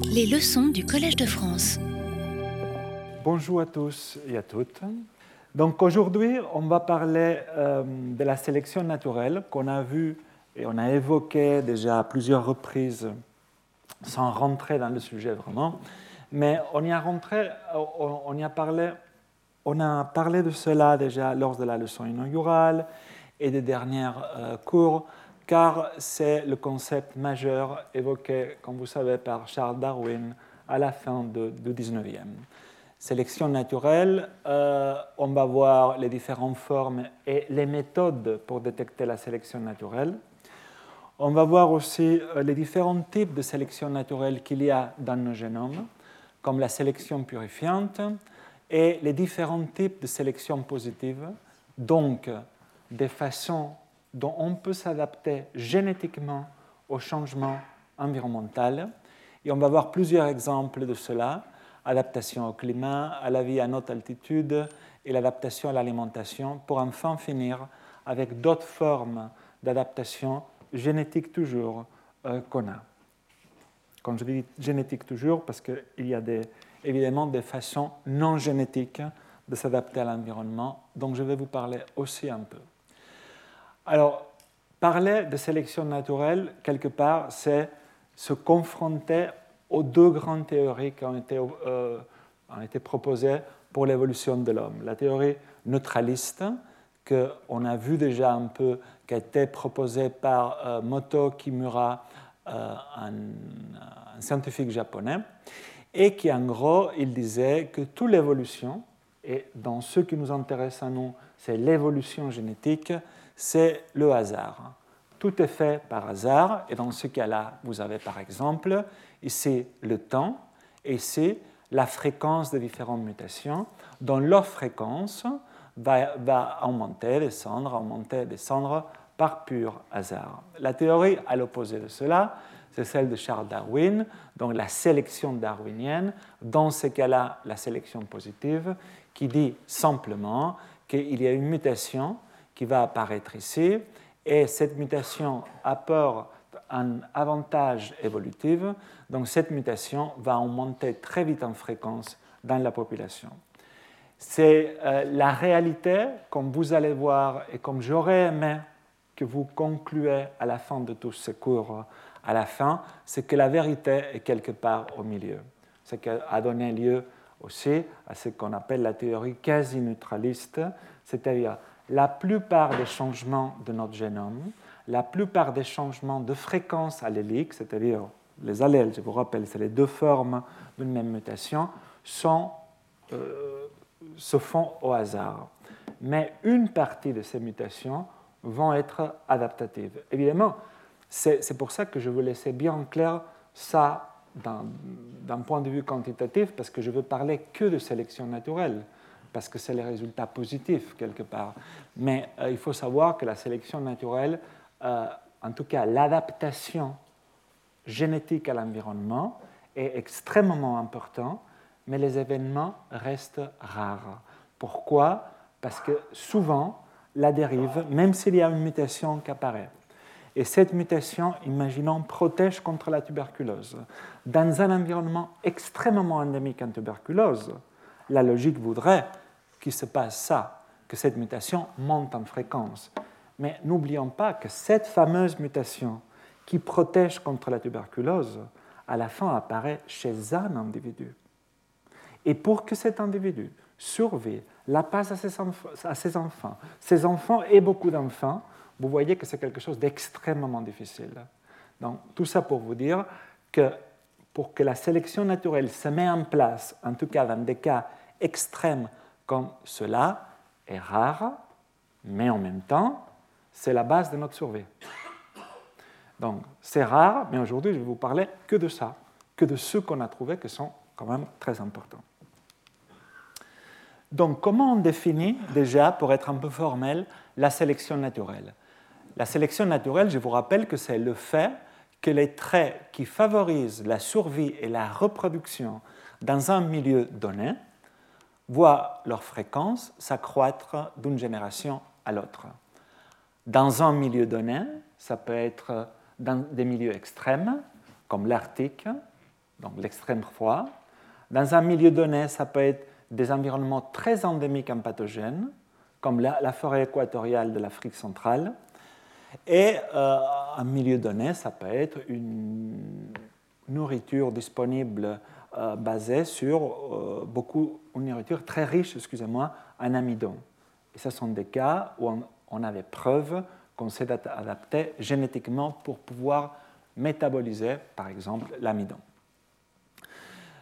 Les leçons du Collège de France. Bonjour à tous et à toutes. Donc aujourd'hui, on va parler euh, de la sélection naturelle qu'on a vue et on a évoqué déjà à plusieurs reprises sans rentrer dans le sujet vraiment. Mais on y a rentré, on y a parlé, on a parlé de cela déjà lors de la leçon inaugurale et des dernières euh, cours, car c'est le concept majeur évoqué, comme vous savez, par Charles Darwin à la fin du 19e. Sélection naturelle, euh, on va voir les différentes formes et les méthodes pour détecter la sélection naturelle. On va voir aussi euh, les différents types de sélection naturelle qu'il y a dans nos génomes, comme la sélection purifiante et les différents types de sélection positive, donc des façons dont on peut s'adapter génétiquement au changement environnemental. Et on va voir plusieurs exemples de cela adaptation au climat, à la vie à haute altitude et l'adaptation à l'alimentation, pour enfin finir avec d'autres formes d'adaptation génétique toujours euh, qu'on a. Quand je dis génétique toujours, parce qu'il y a évidemment des façons non génétiques de s'adapter à l'environnement, dont je vais vous parler aussi un peu. Alors, parler de sélection naturelle, quelque part, c'est se confronter aux deux grandes théories qui ont été, euh, proposées pour l'évolution de l'homme. La théorie neutraliste, qu'on a vu déjà un peu, qui a été proposée par euh, Moto Kimura, euh, un, un, scientifique japonais, et qui en gros, il disait que toute l'évolution, et dans ce qui nous intéresse à nous, c'est l'évolution génétique, c'est le hasard. Tout est fait par hasard, et dans ce cas-là, vous avez par exemple ici le temps, et ici la fréquence de différentes mutations, dont leur fréquence va, va augmenter, descendre, augmenter, descendre par pur hasard. La théorie à l'opposé de cela, c'est celle de Charles Darwin, donc la sélection darwinienne, dans ce cas-là, la sélection positive, qui dit simplement qu'il y a une mutation qui va apparaître ici, et cette mutation apporte un avantage évolutif, donc cette mutation va augmenter très vite en fréquence dans la population. C'est euh, la réalité, comme vous allez voir et comme j'aurais aimé que vous concluez à la fin de tous ces cours, à la fin, c'est que la vérité est quelque part au milieu. Ce qui a donné lieu aussi à ce qu'on appelle la théorie quasi-neutraliste, c'est-à-dire la plupart des changements de notre génome, la plupart des changements de fréquence allélique, c'est-à-dire les allèles, je vous rappelle, c'est les deux formes d'une même mutation, euh, se font au hasard. Mais une partie de ces mutations vont être adaptatives. Évidemment, c'est pour ça que je veux laisser bien clair ça d'un point de vue quantitatif, parce que je veux parler que de sélection naturelle parce que c'est les résultats positifs quelque part. Mais euh, il faut savoir que la sélection naturelle, euh, en tout cas l'adaptation génétique à l'environnement, est extrêmement important, mais les événements restent rares. Pourquoi? Parce que souvent, la dérive, même s'il y a une mutation qui apparaît, et cette mutation, imaginons, protège contre la tuberculose. Dans un environnement extrêmement endémique en tuberculose, la logique voudrait qu'il se passe ça, que cette mutation monte en fréquence. Mais n'oublions pas que cette fameuse mutation qui protège contre la tuberculose, à la fin apparaît chez un individu. Et pour que cet individu survive, la passe à ses, à ses enfants, ses enfants et beaucoup d'enfants, vous voyez que c'est quelque chose d'extrêmement difficile. Donc, tout ça pour vous dire que pour que la sélection naturelle se mette en place, en tout cas dans des cas extrêmes comme cela est rare, mais en même temps, c'est la base de notre survie. Donc, c'est rare, mais aujourd'hui, je vais vous parler que de ça, que de ceux qu'on a trouvés qui sont quand même très importants. Donc, comment on définit déjà, pour être un peu formel, la sélection naturelle? La sélection naturelle, je vous rappelle que c'est le fait que les traits qui favorisent la survie et la reproduction dans un milieu donné voient leur fréquence s'accroître d'une génération à l'autre. Dans un milieu donné, ça peut être dans des milieux extrêmes, comme l'Arctique, donc l'extrême froid. Dans un milieu donné, ça peut être des environnements très endémiques en pathogènes, comme la, forêt équatoriale de l'Afrique centrale. Et euh, un milieu donné, ça peut être une nourriture disponible euh, basée sur euh, beaucoup, une nourriture très riche, excusez-moi, en amidon. Et ce sont des cas où on, avait preuve qu'on s'est adapté génétiquement pour pouvoir métaboliser, par exemple, l'amidon.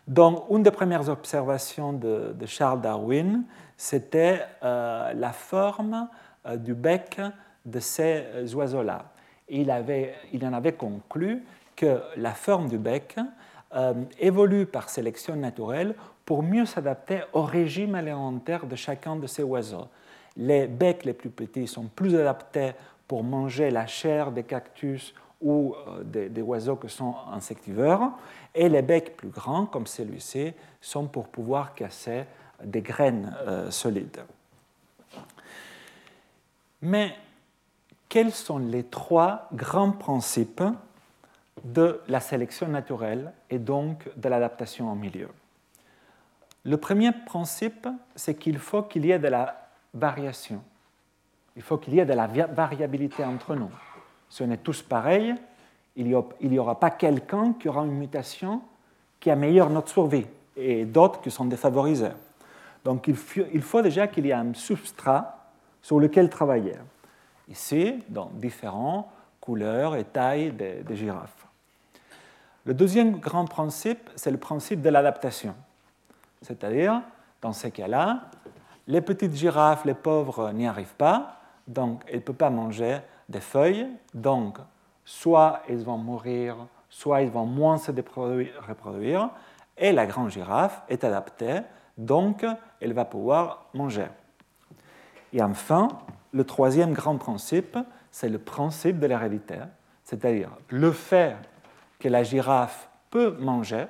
Donc, une des premières observations de, Charles Darwin, c'était euh, la forme du bec de ces oiseaux-là. Il, il en avait conclu que la forme du bec euh, évolue par sélection naturelle pour mieux s'adapter au régime alimentaire de chacun de ces oiseaux. Les becs les plus petits sont plus adaptés pour manger la chair des cactus ou euh, des, oiseaux qui sont insectivores, et les becs plus grands, comme celui-ci, sont pour pouvoir casser des graines euh, solides. Mais quels sont les trois grands principes de la sélection naturelle et donc de l'adaptation au milieu Le premier principe, c'est qu'il faut qu'il y ait de la variation. Il faut qu'il y ait de la variabilité entre nous si on est tous pareils, il n'y aura pas quelqu'un qui aura une mutation qui améliore notre survie et d'autres qui sont défavorisés. Donc il faut, déjà qu'il y ait un substrat sur lequel travailler. Ici, dans différentes couleurs et tailles des, des girafes. Le deuxième grand principe, c'est le principe de l'adaptation. C'est-à-dire, dans ces cas-là, les petites girafes, les pauvres n'y arrivent pas, donc elles ne peuvent pas manger des feuilles, donc soit ils vont mourir, soit ils vont moins se reproduire, et la grande girafe est adaptée, donc elle va pouvoir manger. Et enfin, le troisième grand principe, c'est le principe de l'hérédité, c'est-à-dire le fait que la girafe peut manger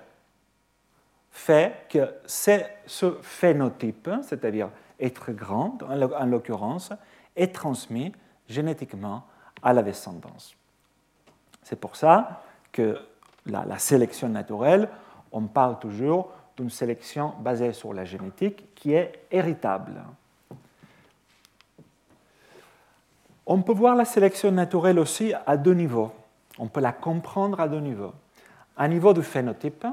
fait que ce phénotype, c'est-à-dire être grande en l'occurrence, est transmis génétiquement à la descendance. C'est pour ça que la, sélection naturelle, on parle toujours d'une sélection basée sur la génétique qui est héritable. On peut voir la sélection naturelle aussi à deux niveaux. On peut la comprendre à deux niveaux. À niveau du phénotype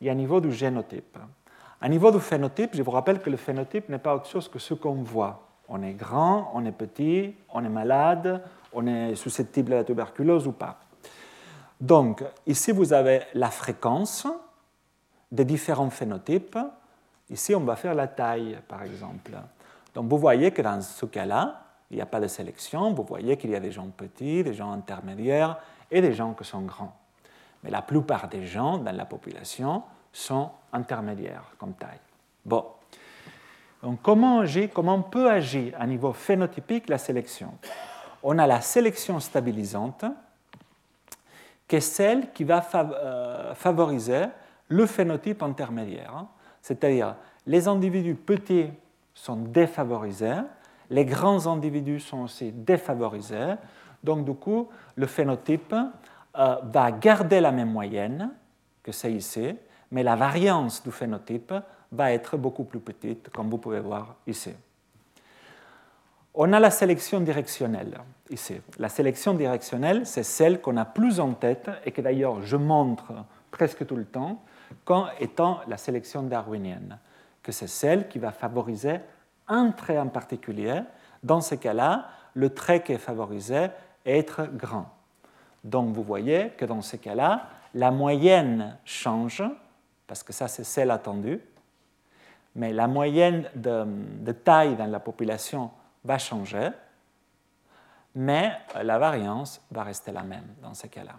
et à niveau du génotype. À niveau du phénotype, je vous rappelle que le phénotype n'est pas autre chose que ce qu'on voit. On est grand, on est petit, on est malade, on est susceptible à la tuberculose ou pas. Donc, ici, vous avez la fréquence des différents phénotypes. Ici, on va faire la taille, par exemple. Donc, vous voyez que dans ce cas-là, il n'y a pas de sélection. Vous voyez qu'il y a des gens petits, des gens intermédiaires et des gens qui sont grands. Mais la plupart des gens dans la population sont intermédiaires comme taille. Bon. Donc, comment, comment peut agir à niveau phénotypique la sélection? On a la sélection stabilisante, qui est celle qui va euh, favoriser le phénotype intermédiaire. C'est-à-dire, les individus petits sont défavorisés, les grands individus sont aussi défavorisés. Donc, du coup, le phénotype euh, va garder la même moyenne que c'est ici, mais la variance du phénotype va être beaucoup plus petite, comme vous pouvez voir ici. On a la sélection directionnelle ici. La sélection directionnelle, c'est celle qu'on a plus en tête et que d'ailleurs je montre presque tout le temps comme étant la sélection darwinienne, que c'est celle qui va favoriser un trait en particulier. Dans ce cas-là, le trait qui est favorisé être grand. Donc vous voyez que dans ce cas-là, la moyenne change, parce que ça c'est celle attendue, mais la moyenne de, taille dans la population va changer, mais la variance va rester la même dans ce cas-là.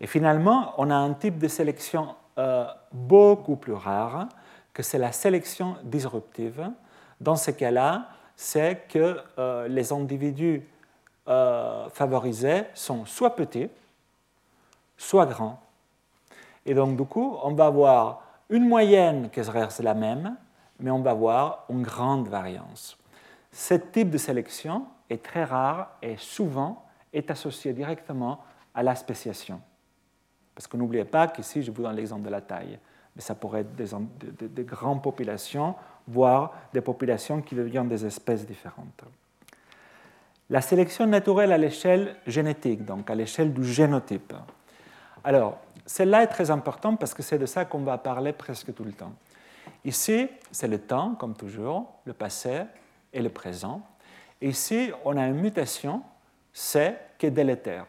Et finalement, on a un type de sélection euh, beaucoup plus rare, que c'est la sélection disruptive. Dans ce cas-là, c'est que euh, les individus euh, favorisés sont soit petits, soit grands. Et donc, du coup, on va avoir une moyenne qui reste la même, mais on va avoir une grande variance. Ce type de sélection est très rare et souvent est associé directement à la spéciation. Parce que n'oubliez pas qu'ici, je vous donne l'exemple de la taille. Mais ça pourrait être des, des grandes populations, voire des populations qui deviennent des espèces différentes. La sélection naturelle à l'échelle génétique, donc à l'échelle du génotype. Alors, celle-là est très importante parce que c'est de ça qu'on va parler presque tout le temps. Ici, c'est le temps, comme toujours, le passé et le présent. ici, on a une mutation, C, qui est délétère.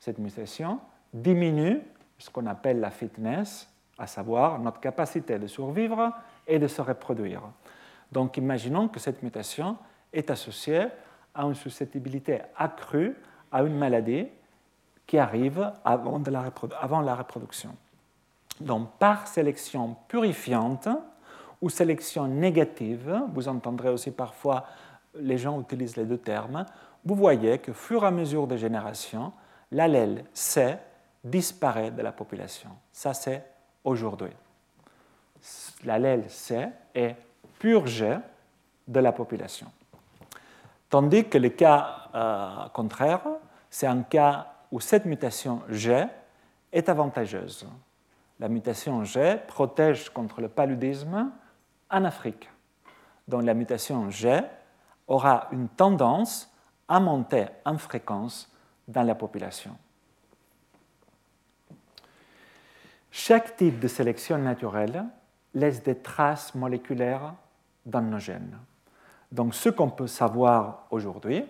Cette mutation diminue ce qu'on appelle la fitness, à savoir notre capacité de survivre et de se reproduire. Donc imaginons que cette mutation est associée à une susceptibilité accrue à une maladie qui arrive avant, la, avant la reproduction. Donc par sélection purifiante ou sélection négative, vous entendrez aussi parfois les gens utilisent les deux termes, vous voyez que, fur et à mesure des générations, l'allèle C disparaît de la population. Ça, c'est aujourd'hui. L'allèle C est purgé de la population. Tandis que le cas euh, contraire, c'est un cas où cette mutation G est avantageuse. La mutation G protège contre le paludisme en Afrique, dont la mutation G aura une tendance à monter en fréquence dans la population. Chaque type de sélection naturelle laisse des traces moléculaires dans nos gènes. Donc ce qu'on peut savoir aujourd'hui,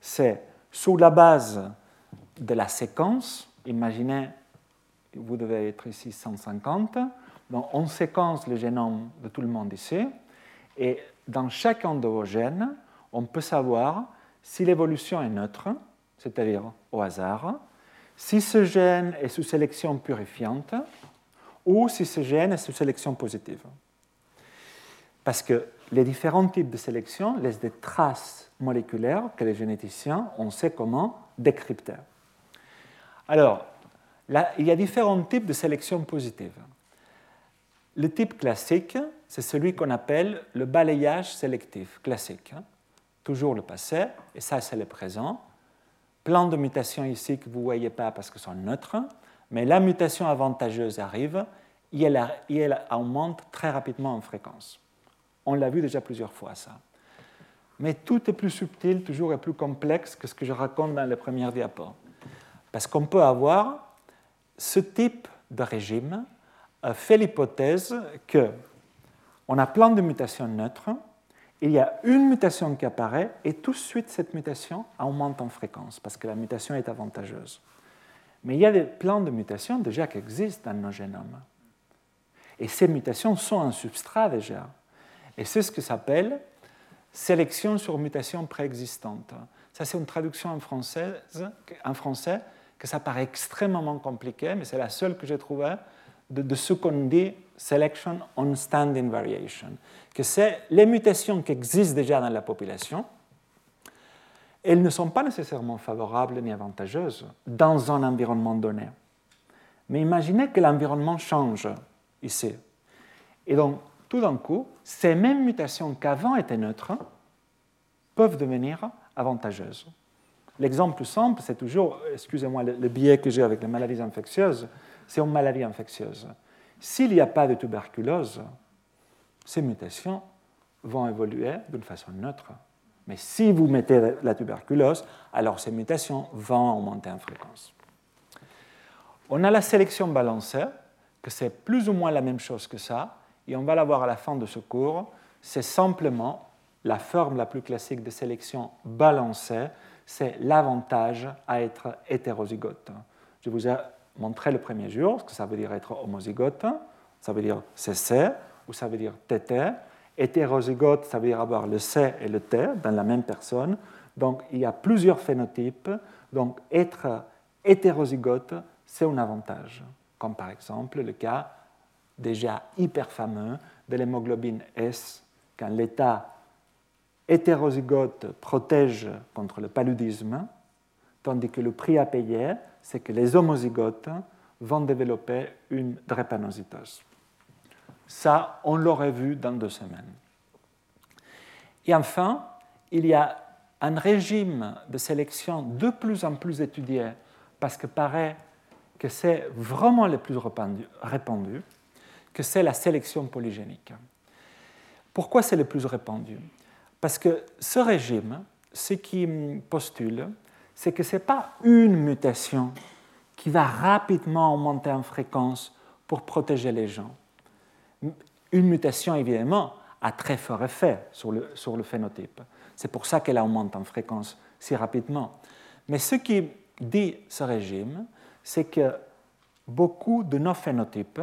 c'est sous la base de la séquence, imaginez, vous devez être ici 150, donc on séquence le génome de tout le monde ici, et dans chacun de vos gènes, on peut savoir si l'évolution est neutre, c'est-à-dire au hasard, si ce gène est sous sélection purifiante ou si ce gène est sous sélection positive. Parce que les différents types de sélection laissent des traces moléculaires que les généticiens, on sait comment décrypter. Alors, il y a différents types de sélection positive. Le type classique, c'est celui qu'on appelle le balayage sélectif classique. Toujours le passé, et ça c'est le présent. Plein de mutations ici que vous ne voyez pas parce que sont neutres, mais la mutation avantageuse arrive et elle augmente très rapidement en fréquence. On l'a vu déjà plusieurs fois ça. Mais tout est plus subtil, toujours et plus complexe que ce que je raconte dans les premières diapos. Parce qu'on peut avoir ce type de régime fait l'hypothèse que on a plein de mutations neutres, il y a une mutation qui apparaît et tout de suite cette mutation augmente en fréquence parce que la mutation est avantageuse. Mais il y a des, plein de mutations déjà qui existent dans nos génomes. Et ces mutations sont un substrat déjà. Et c'est ce que s'appelle sélection sur mutation préexistante. Ça, c'est une traduction en, française, en français que ça paraît extrêmement compliqué, mais c'est la seule que j'ai trouvée de, ce qu'on dit selection on standing variation, que c'est les mutations qui existent déjà dans la population, elles ne sont pas nécessairement favorables ni avantageuses dans un environnement donné. Mais imaginez que l'environnement change ici. Et donc, tout d'un coup, ces mêmes mutations qu'avant étaient neutres peuvent devenir avantageuses. L'exemple simple, c'est toujours, excusez-moi, le, biais que j'ai avec les maladies infectieuses, c'est une maladie infectieuse. S'il n'y a pas de tuberculose, ces mutations vont évoluer d'une façon neutre. Mais si vous mettez la tuberculose, alors ces mutations vont augmenter en fréquence. On a la sélection balancée, que c'est plus ou moins la même chose que ça, et on va la voir à la fin de ce cours. C'est simplement la forme la plus classique de sélection balancée, c'est l'avantage à être hétérozygote. Je vous ai montré le premier jour ce que ça veut dire être homozygote, ça veut dire CC ou ça veut dire TT. Hétérozygote, ça veut dire avoir le C et le T dans la même personne. Donc il y a plusieurs phénotypes. Donc être hétérozygote, c'est un avantage, comme par exemple le cas déjà hyper fameux de l'hémoglobine S, quand l'état hétérozygote protège contre le paludisme, tandis que le prix à payer, c'est que les homozygotes vont développer une drépanocytose. Ça, on l'aurait vu dans deux semaines. Et enfin, il y a un régime de sélection de plus en plus étudié parce que paraît que c'est vraiment le plus répandu, que c'est la sélection polygénique. Pourquoi c'est le plus répandu? Parce que ce régime, ce qui postule, c'est que ce n'est pas une mutation qui va rapidement augmenter en fréquence pour protéger les gens. Une mutation, évidemment, a très fort effet sur le, sur le phénotype. C'est pour ça qu'elle augmente en fréquence si rapidement. Mais ce qui dit ce régime, c'est que beaucoup de nos phénotypes,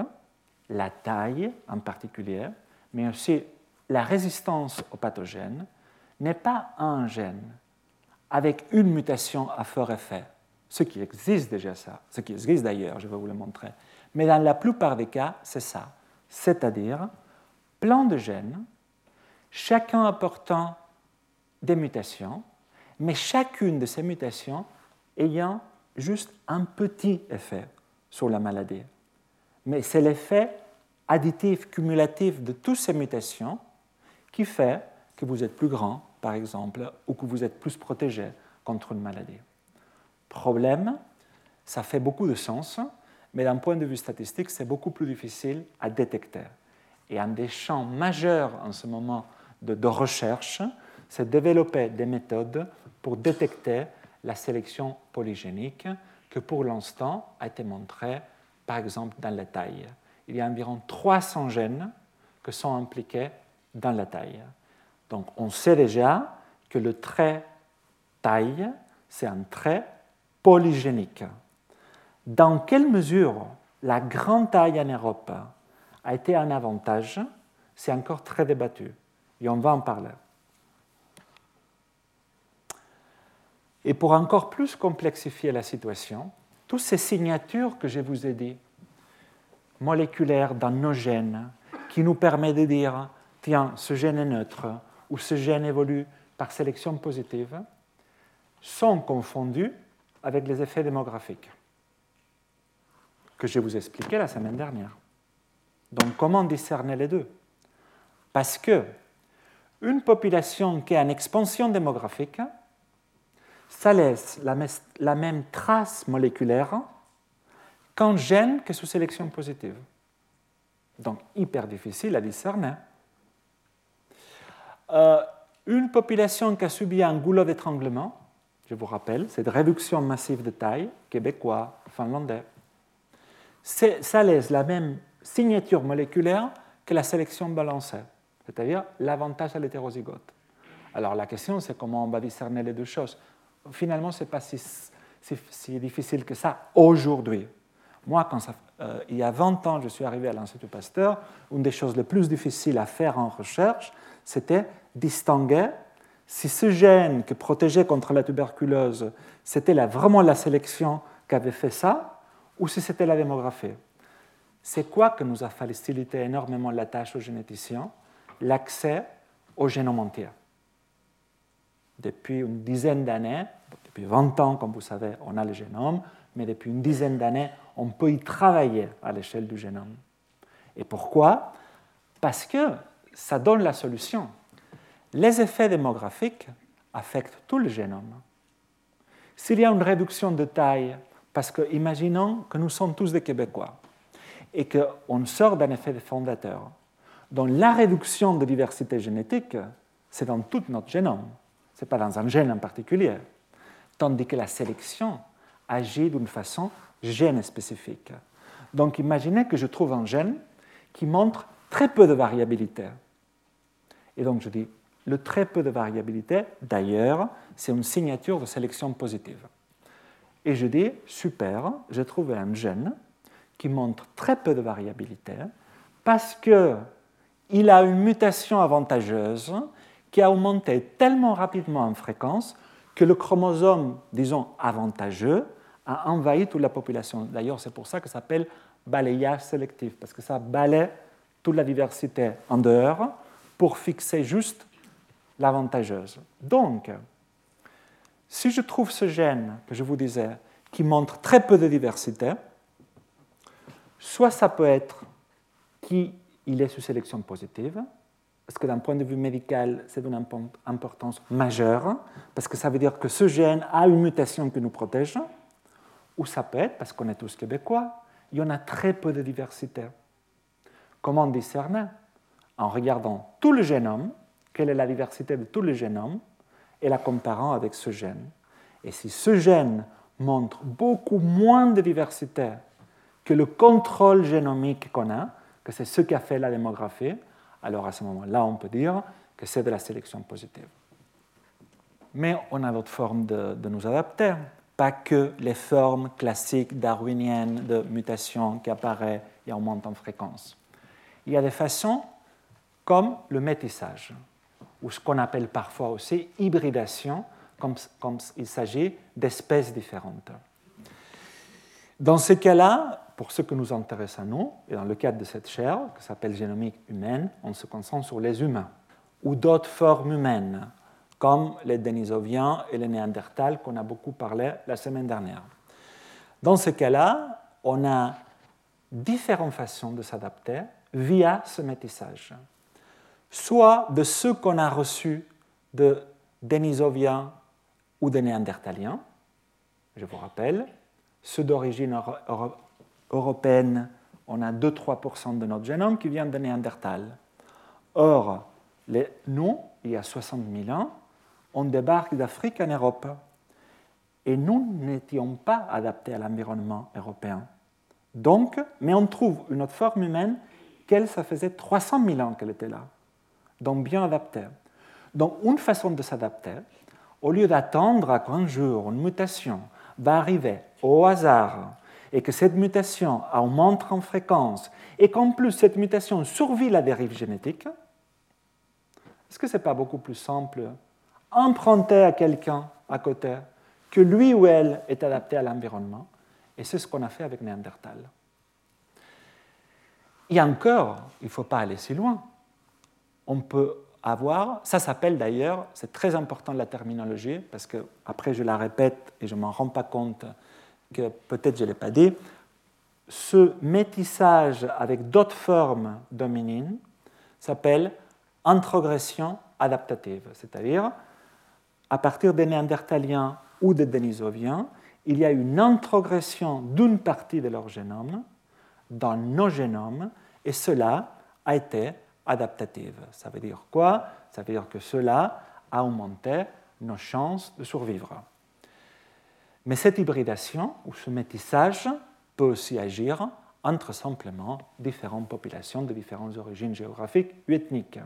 la taille en particulier, mais aussi la résistance aux pathogènes, n'est pas un gène avec une mutation à fort effet. Ce qui existe déjà ça, ce qui existe d'ailleurs, je vais vous le montrer. Mais dans la plupart des cas, c'est ça. C'est-à-dire plein de gènes, chacun apportant des mutations, mais chacune de ces mutations ayant juste un petit effet sur la maladie. Mais c'est l'effet additif, cumulatif de toutes ces mutations qui fait que vous êtes plus grand, par exemple, ou que vous êtes plus protégé contre une maladie. Problème, ça fait beaucoup de sens, mais d'un point de vue statistique, c'est beaucoup plus difficile à détecter. Et un des champs majeurs en ce moment de, recherche, c'est développer des méthodes pour détecter la sélection polygénique que pour l'instant a été montrée par exemple dans la taille. Il y a environ 300 gènes qui sont impliqués dans la taille. Donc on sait déjà que le trait taille, c'est un trait polygénique. Dans quelle mesure la grande taille en Europe a été un avantage, c'est encore très débattu. Et on va en parler. Et pour encore plus complexifier la situation, toutes ces signatures que je vous ai dit, moléculaires dans nos gènes, qui nous permettent de dire, tiens, ce gène est neutre, ou ce gène évolue par sélection positive, sont confondus avec les effets démographiques que je vous expliqué la semaine dernière. Donc comment discerner les deux? Parce que une population qui est en expansion démographique, ça laisse la même trace moléculaire qu'un gène que sous sélection positive. Donc hyper difficile à discerner. Euh, une population qui a subi un goulot d'étranglement, je vous rappelle, cette réduction massive de taille, québécois, finlandais, ça laisse la même signature moléculaire que la sélection balancée, c'est-à-dire l'avantage à l'hétérozygote. Alors la question, c'est comment on va discerner les deux choses. Finalement, ce n'est pas si, difficile que ça aujourd'hui. Moi, quand euh, il y a 20 ans, je suis arrivé à l'Institut Pasteur, une des choses les plus difficiles à faire en recherche, c'était distinguer si ce gène qui protégeait contre la tuberculose, c'était vraiment la sélection qui avait fait ça, ou si c'était la démographie. C'est quoi que nous a facilité énormément la tâche aux généticiens? L'accès au génome entier. Depuis une dizaine d'années, depuis 20 ans, comme vous savez, on a le génome, mais depuis une dizaine d'années, on peut y travailler à l'échelle du génome. Et pourquoi? Parce que ça donne la solution. Les effets démographiques affectent tout le génome. S'il y a une réduction de taille, parce que imaginons que nous sommes tous des Québécois et qu'on sort d'un effet fondateur, dont la réduction de diversité génétique, c'est dans tout notre génome, n'est pas dans un gène en particulier, tandis que la sélection agit d'une façon gène spécifique. Donc imaginez que je trouve un gène qui montre très peu de variabilité. Et donc je dis, le très peu de variabilité, d'ailleurs, c'est une signature de sélection positive. Et je dis, super, j'ai trouvé un gène qui montre très peu de variabilité parce qu'il a une mutation avantageuse qui a augmenté tellement rapidement en fréquence que le chromosome, disons, avantageux, a envahi toute la population. D'ailleurs, c'est pour ça que ça s'appelle balayage sélectif, parce que ça balaye toute la diversité en dehors pour fixer juste l'avantageuse. Donc, si je trouve ce gène que je vous disais qui montre très peu de diversité, soit ça peut être qu'il est sous sélection positive, parce que d'un point de vue médical, c'est d'une importance majeure, parce que ça veut dire que ce gène a une mutation qui nous protège, ou ça peut être, parce qu'on est tous québécois, il y en a très peu de diversité. Comment discerner En regardant tout le génome, quelle est la diversité de tout le génome, et la comparant avec ce gène. Et si ce gène montre beaucoup moins de diversité que le contrôle génomique qu'on a, que c'est ce qu'a fait la démographie, alors à ce moment-là, on peut dire que c'est de la sélection positive. Mais on a d'autres formes de, de, nous adapter, pas que les formes classiques darwiniennes de mutation qui apparaissent et augmentent en fréquence. Il y a des façons comme le métissage, ou ce qu'on appelle parfois aussi hybridation, comme, comme il s'agit d'espèces différentes. Dans ce cas-là, pour ce que nous intéresse à nous, et dans le cadre de cette chaire, qui s'appelle génomique humaine, on se concentre sur les humains, ou d'autres formes humaines, comme les Denisoviens et les Néandertals qu'on a beaucoup parlé la semaine dernière. Dans ce cas-là, on a différentes façons de s'adapter via ce métissage. Soit de ceux qu'on a reçus de Denisoviens ou de Néandertaliens, je vous rappelle, ceux d'origine européenne, on a 2-3% de notre génome qui vient de Néandertal. Or, nous, il y a 60 000 ans, on débarque d'Afrique en Europe. Et nous n'étions pas adaptés à l'environnement européen. Donc, mais on trouve une autre forme humaine qu'elle, ça faisait 300 000 ans qu'elle était là. Donc bien adaptée. Donc une façon de s'adapter, au lieu d'attendre qu'un jour une mutation va arriver au hasard et que cette mutation augmente en fréquence et qu'en plus cette mutation survit la dérive génétique, est-ce que ce n'est pas beaucoup plus simple emprunter à quelqu'un à côté que lui ou elle est adapté à l'environnement? Et c'est ce qu'on a fait avec Néandertal. Et encore, il ne faut pas aller si loin. On peut avoir, ça s'appelle d'ailleurs, c'est très important la terminologie, parce que après je la répète et je ne m'en rends pas compte que peut-être je ne l'ai pas dit, ce métissage avec d'autres formes dominines s'appelle introgression adaptative, c'est-à-dire à partir des néandertaliens ou des denisoviens, il y a une introgression d'une partie de leur génome dans nos génomes et cela a été adaptative. Ça veut dire quoi? Ça veut dire que cela a augmenté nos chances de survivre. Mais cette hybridation ou ce métissage peut aussi agir entre simplement différentes populations de différentes origines géographiques ou ethniques.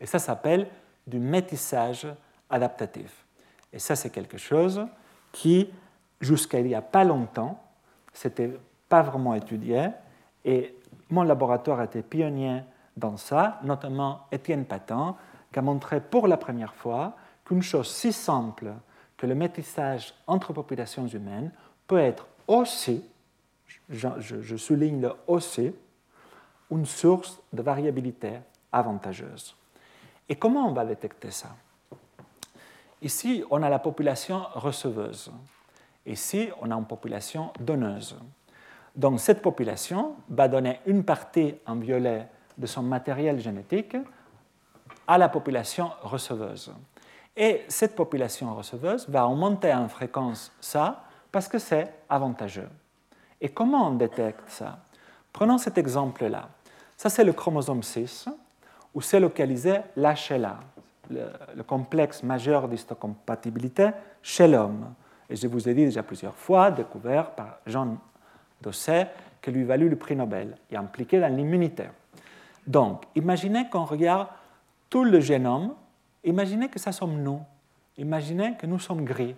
Et ça s'appelle du métissage adaptatif. Et ça, c'est quelque chose qui, jusqu'à il n'y a pas longtemps, n'était pas vraiment étudié. Et mon laboratoire été pionnier dans ça, notamment Étienne Patin, qui a montré pour la première fois qu'une chose si simple que le métissage entre populations humaines peut être aussi, je, souligne le aussi, une source de variabilité avantageuse. Et comment on va détecter ça? Ici, on a la population receveuse. Ici, on a une population donneuse. Donc cette population va donner une partie en violet de son matériel génétique à la population receveuse. Et cette population receveuse va augmenter en fréquence ça parce que c'est avantageux. Et comment on détecte ça? Prenons cet exemple-là. Ça, c'est le chromosome 6, où c'est localisé l'HLA, le, le complexe majeur d'histocompatibilité chez l'homme. Et je vous ai dit déjà plusieurs fois, découvert par Jean Dosset, que lui valut le prix Nobel et impliqué dans l'immunité. Donc, imaginez qu'on regarde tout le génome Imaginez que ça sommes nous. Imaginez que nous sommes gris.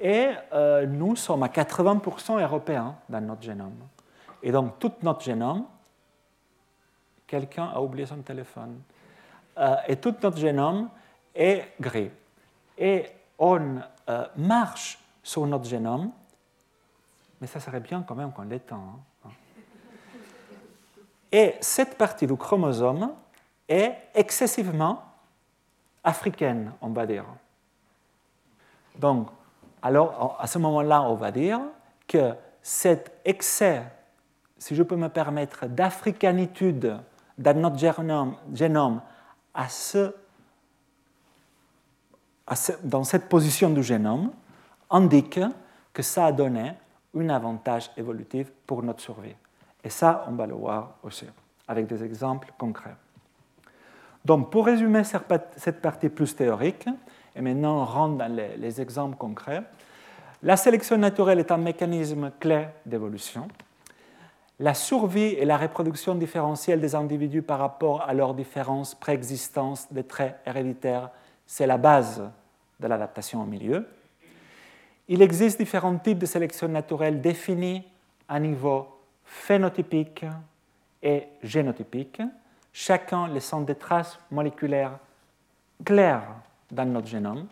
Et euh, nous sommes à 80% européens dans notre génome. Et donc, tout notre génome, quelqu'un a oublié son téléphone, euh, et tout notre génome est gris. Et on euh, marche sur notre génome, mais ça serait bien quand même qu'on l'étend. Hein. Et cette partie du chromosome est excessivement africaine, on va dire. Donc, alors, à ce moment-là, on va dire que cet excès, si je peux me permettre, d'africanitude dans notre génome, dans cette position du génome indique que ça a donné un avantage évolutif pour notre survie. Et ça, on va le voir aussi, avec des exemples concrets. Donc, pour résumer cette partie plus théorique, et maintenant on rentre dans les, les exemples concrets, la sélection naturelle est un mécanisme clé d'évolution. La survie et la reproduction différentielle des individus par rapport à leurs différences préexistantes des traits héréditaires, c'est la base de l'adaptation au milieu. Il existe différents types de sélection naturelle définis à niveau phénotypique et génotypique, chacun laissant des traces moléculaires claires dans notre génome.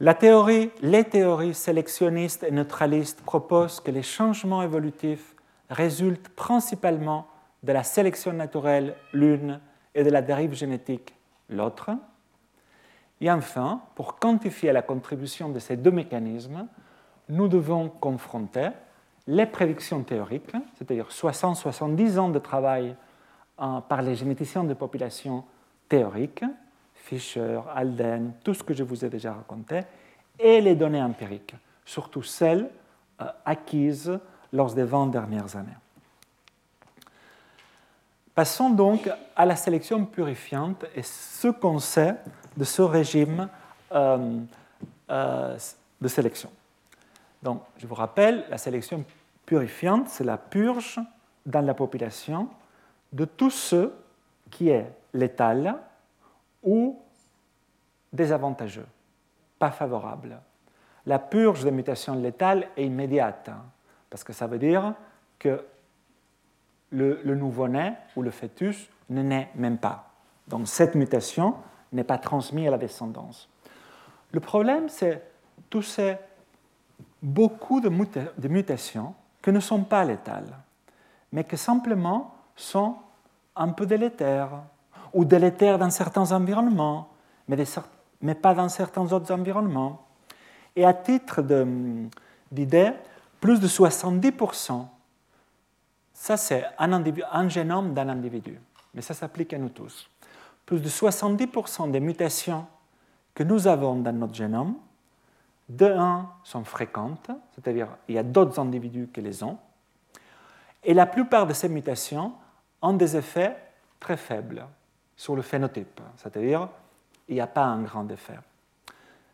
La théorie, les théories sélectionnistes et neutralistes proposent que les changements évolutifs résultent principalement de la sélection naturelle l'une et de la dérive génétique l'autre. Et enfin, pour quantifier la contribution de ces deux mécanismes, nous devons confronter les prédictions théoriques, c'est-à-dire 60-70 ans de travail par les généticiens de population théoriques, Fischer, Alden, tout ce que je vous ai déjà raconté, et les données empiriques, surtout celles euh, acquises lors des 20 dernières années. Passons donc à la sélection purifiante et ce qu'on sait de ce régime euh, euh, de sélection. Donc, je vous rappelle, la sélection purifiante, c'est la purge dans la population de tout ce qui est létal ou désavantageux, pas favorable. La purge des mutations létales est immédiate, hein, parce que ça veut dire que le, nouveau-né ou le fœtus ne naît même pas. Donc cette mutation n'est pas transmise à la descendance. Le problème, c'est tous ces beaucoup de, de, mutations qui ne sont pas létales, mais qui simplement sont un peu délétères, ou délétères dans certains environnements, mais, pas dans certains autres environnements. Et à titre d'idée, plus de 70%, ça c'est un, un génome d'un individu, mais ça s'applique à nous tous. Plus de 70% des mutations que nous avons dans notre génome, de 1 sont fréquentes, c'est-à-dire il y a d'autres individus qui les ont, et la plupart de ces mutations ont des effets très faibles sur le phénotype, c'est-à-dire il n'y a pas un grand effet.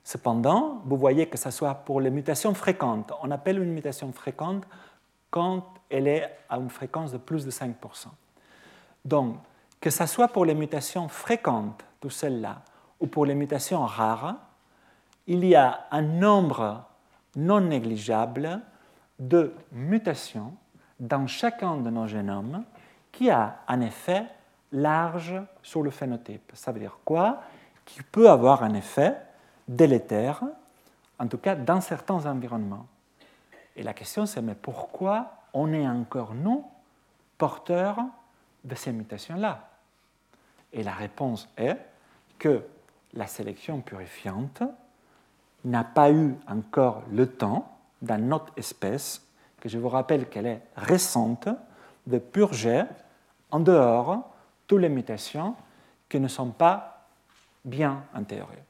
Cependant, vous voyez que ce soit pour les mutations fréquentes. On appelle une mutation fréquente quand elle est à une fréquence de plus de 5%. Donc, que ce soit pour les mutations fréquentes, toutes celles-là, ou pour les mutations rares, il y a un nombre non négligeable de mutations dans chacun de nos génomes qui a un effet large sur le phénotype. Ça veut dire quoi? Qui peut avoir un effet délétère, en tout cas dans certains environnements. Et la question c'est mais pourquoi on est encore nous porteurs de ces mutations-là? Et la réponse est que la sélection purifiante n'a pas eu encore le temps, dans notre espèce, que je vous rappelle qu'elle est récente, de purger en dehors toutes les mutations qui ne sont pas bien intégrées.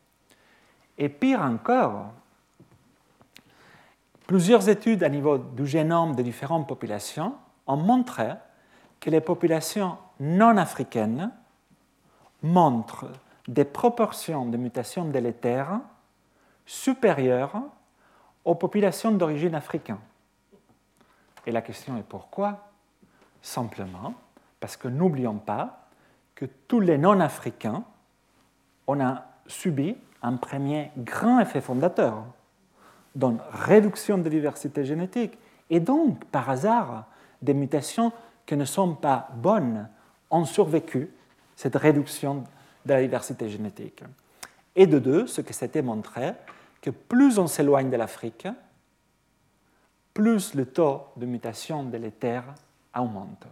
Et pire encore, plusieurs études à niveau du génome de différentes populations ont montré que les populations non africaines montrent des proportions de mutations délétères supérieures aux populations d'origine africaine. Et la question est pourquoi? Simplement parce que n'oublions pas que tous les non-africains, on a subi un premier grand effet fondateur, donc réduction de diversité génétique, et donc, par hasard, des mutations qui ne sont pas bonnes ont survécu cette réduction de la diversité génétique. Et de deux, ce que s'était montré, que plus on s'éloigne de l'Afrique, plus le taux de mutation délétère augmente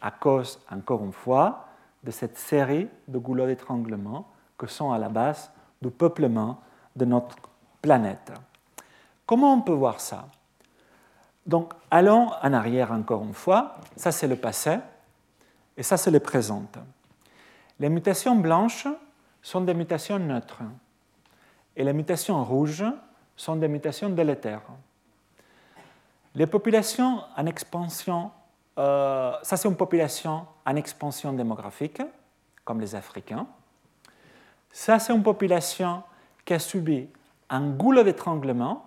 à cause, encore une fois, de cette série de goulots d'étranglement que sont à la base du peuplement de notre planète. Comment on peut voir ça? Donc, allons en arrière encore une fois. Ça, c'est le passé et ça, c'est le présent. Les mutations blanches sont des mutations neutres et les mutations rouges sont des mutations délétères. Les populations en expansion, euh, ça c'est une population en expansion démographique, comme les Africains. Ça c'est une population qui a subi un goulot d'étranglement,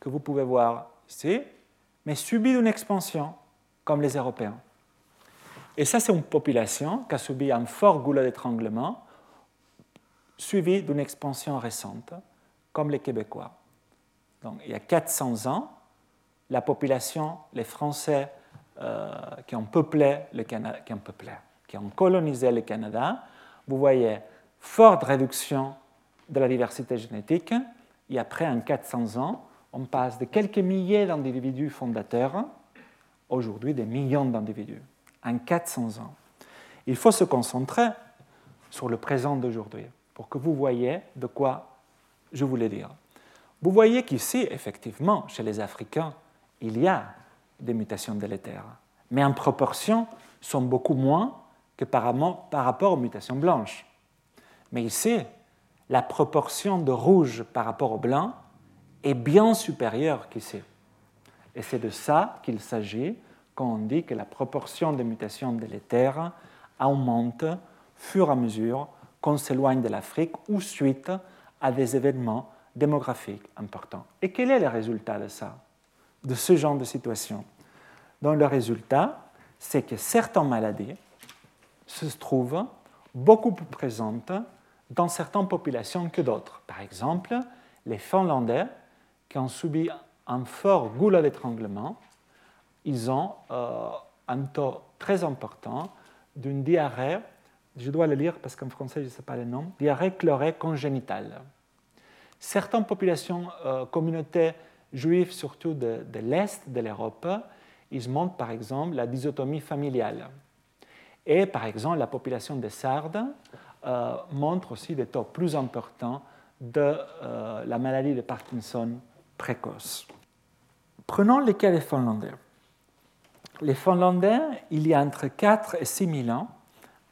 que vous pouvez voir ici, mais subi une expansion, comme les Européens. Et ça c'est une population qui a subi un fort goulot d'étranglement, suivi d'une expansion récente, comme les Québécois. Donc, il y a 400 ans, la population, les Français euh, qui, ont peuplé le Canada, qui, ont qui ont colonisé le Canada, vous voyez forte réduction de la diversité génétique. Et après, en 400 ans, on passe de quelques milliers d'individus fondateurs, aujourd'hui des millions d'individus, en 400 ans. Il faut se concentrer sur le présent d'aujourd'hui pour que vous voyez de quoi je voulais dire. Vous voyez qu'ici, effectivement, chez les Africains, il y a des mutations délétères, mais en proportion sont beaucoup moins que par, rapport aux mutations blanches. Mais ici, la proportion de rouge par rapport au blanc est bien supérieure qu'ici. Et c'est de ça qu'il s'agit quand on dit que la proportion de mutations délétères augmente au fur et à mesure qu'on s'éloigne de l'Afrique ou suite à des événements démographiques importants. Et quel est le résultat de ça, de ce genre de situation Donc le résultat, c'est que certaines maladies se trouvent beaucoup plus présentes dans certaines populations que d'autres. Par exemple, les Finlandais, qui ont subi un fort goulot d'étranglement, ils ont euh, un taux très important d'une diarrhée, je dois le lire parce qu'en français je ne sais pas le nom, diarrhée chlorée congénitale. Certaines populations, euh, communautés juives, surtout de, l'Est de l'Europe, ils montrent par exemple la dysotomie familiale. Et par exemple, la population des Sardes euh, montre aussi des taux plus importants de euh, la maladie de Parkinson précoce. Prenons les cas des Finlandais. Les Finlandais, il y a entre 4 et 6 000 ans,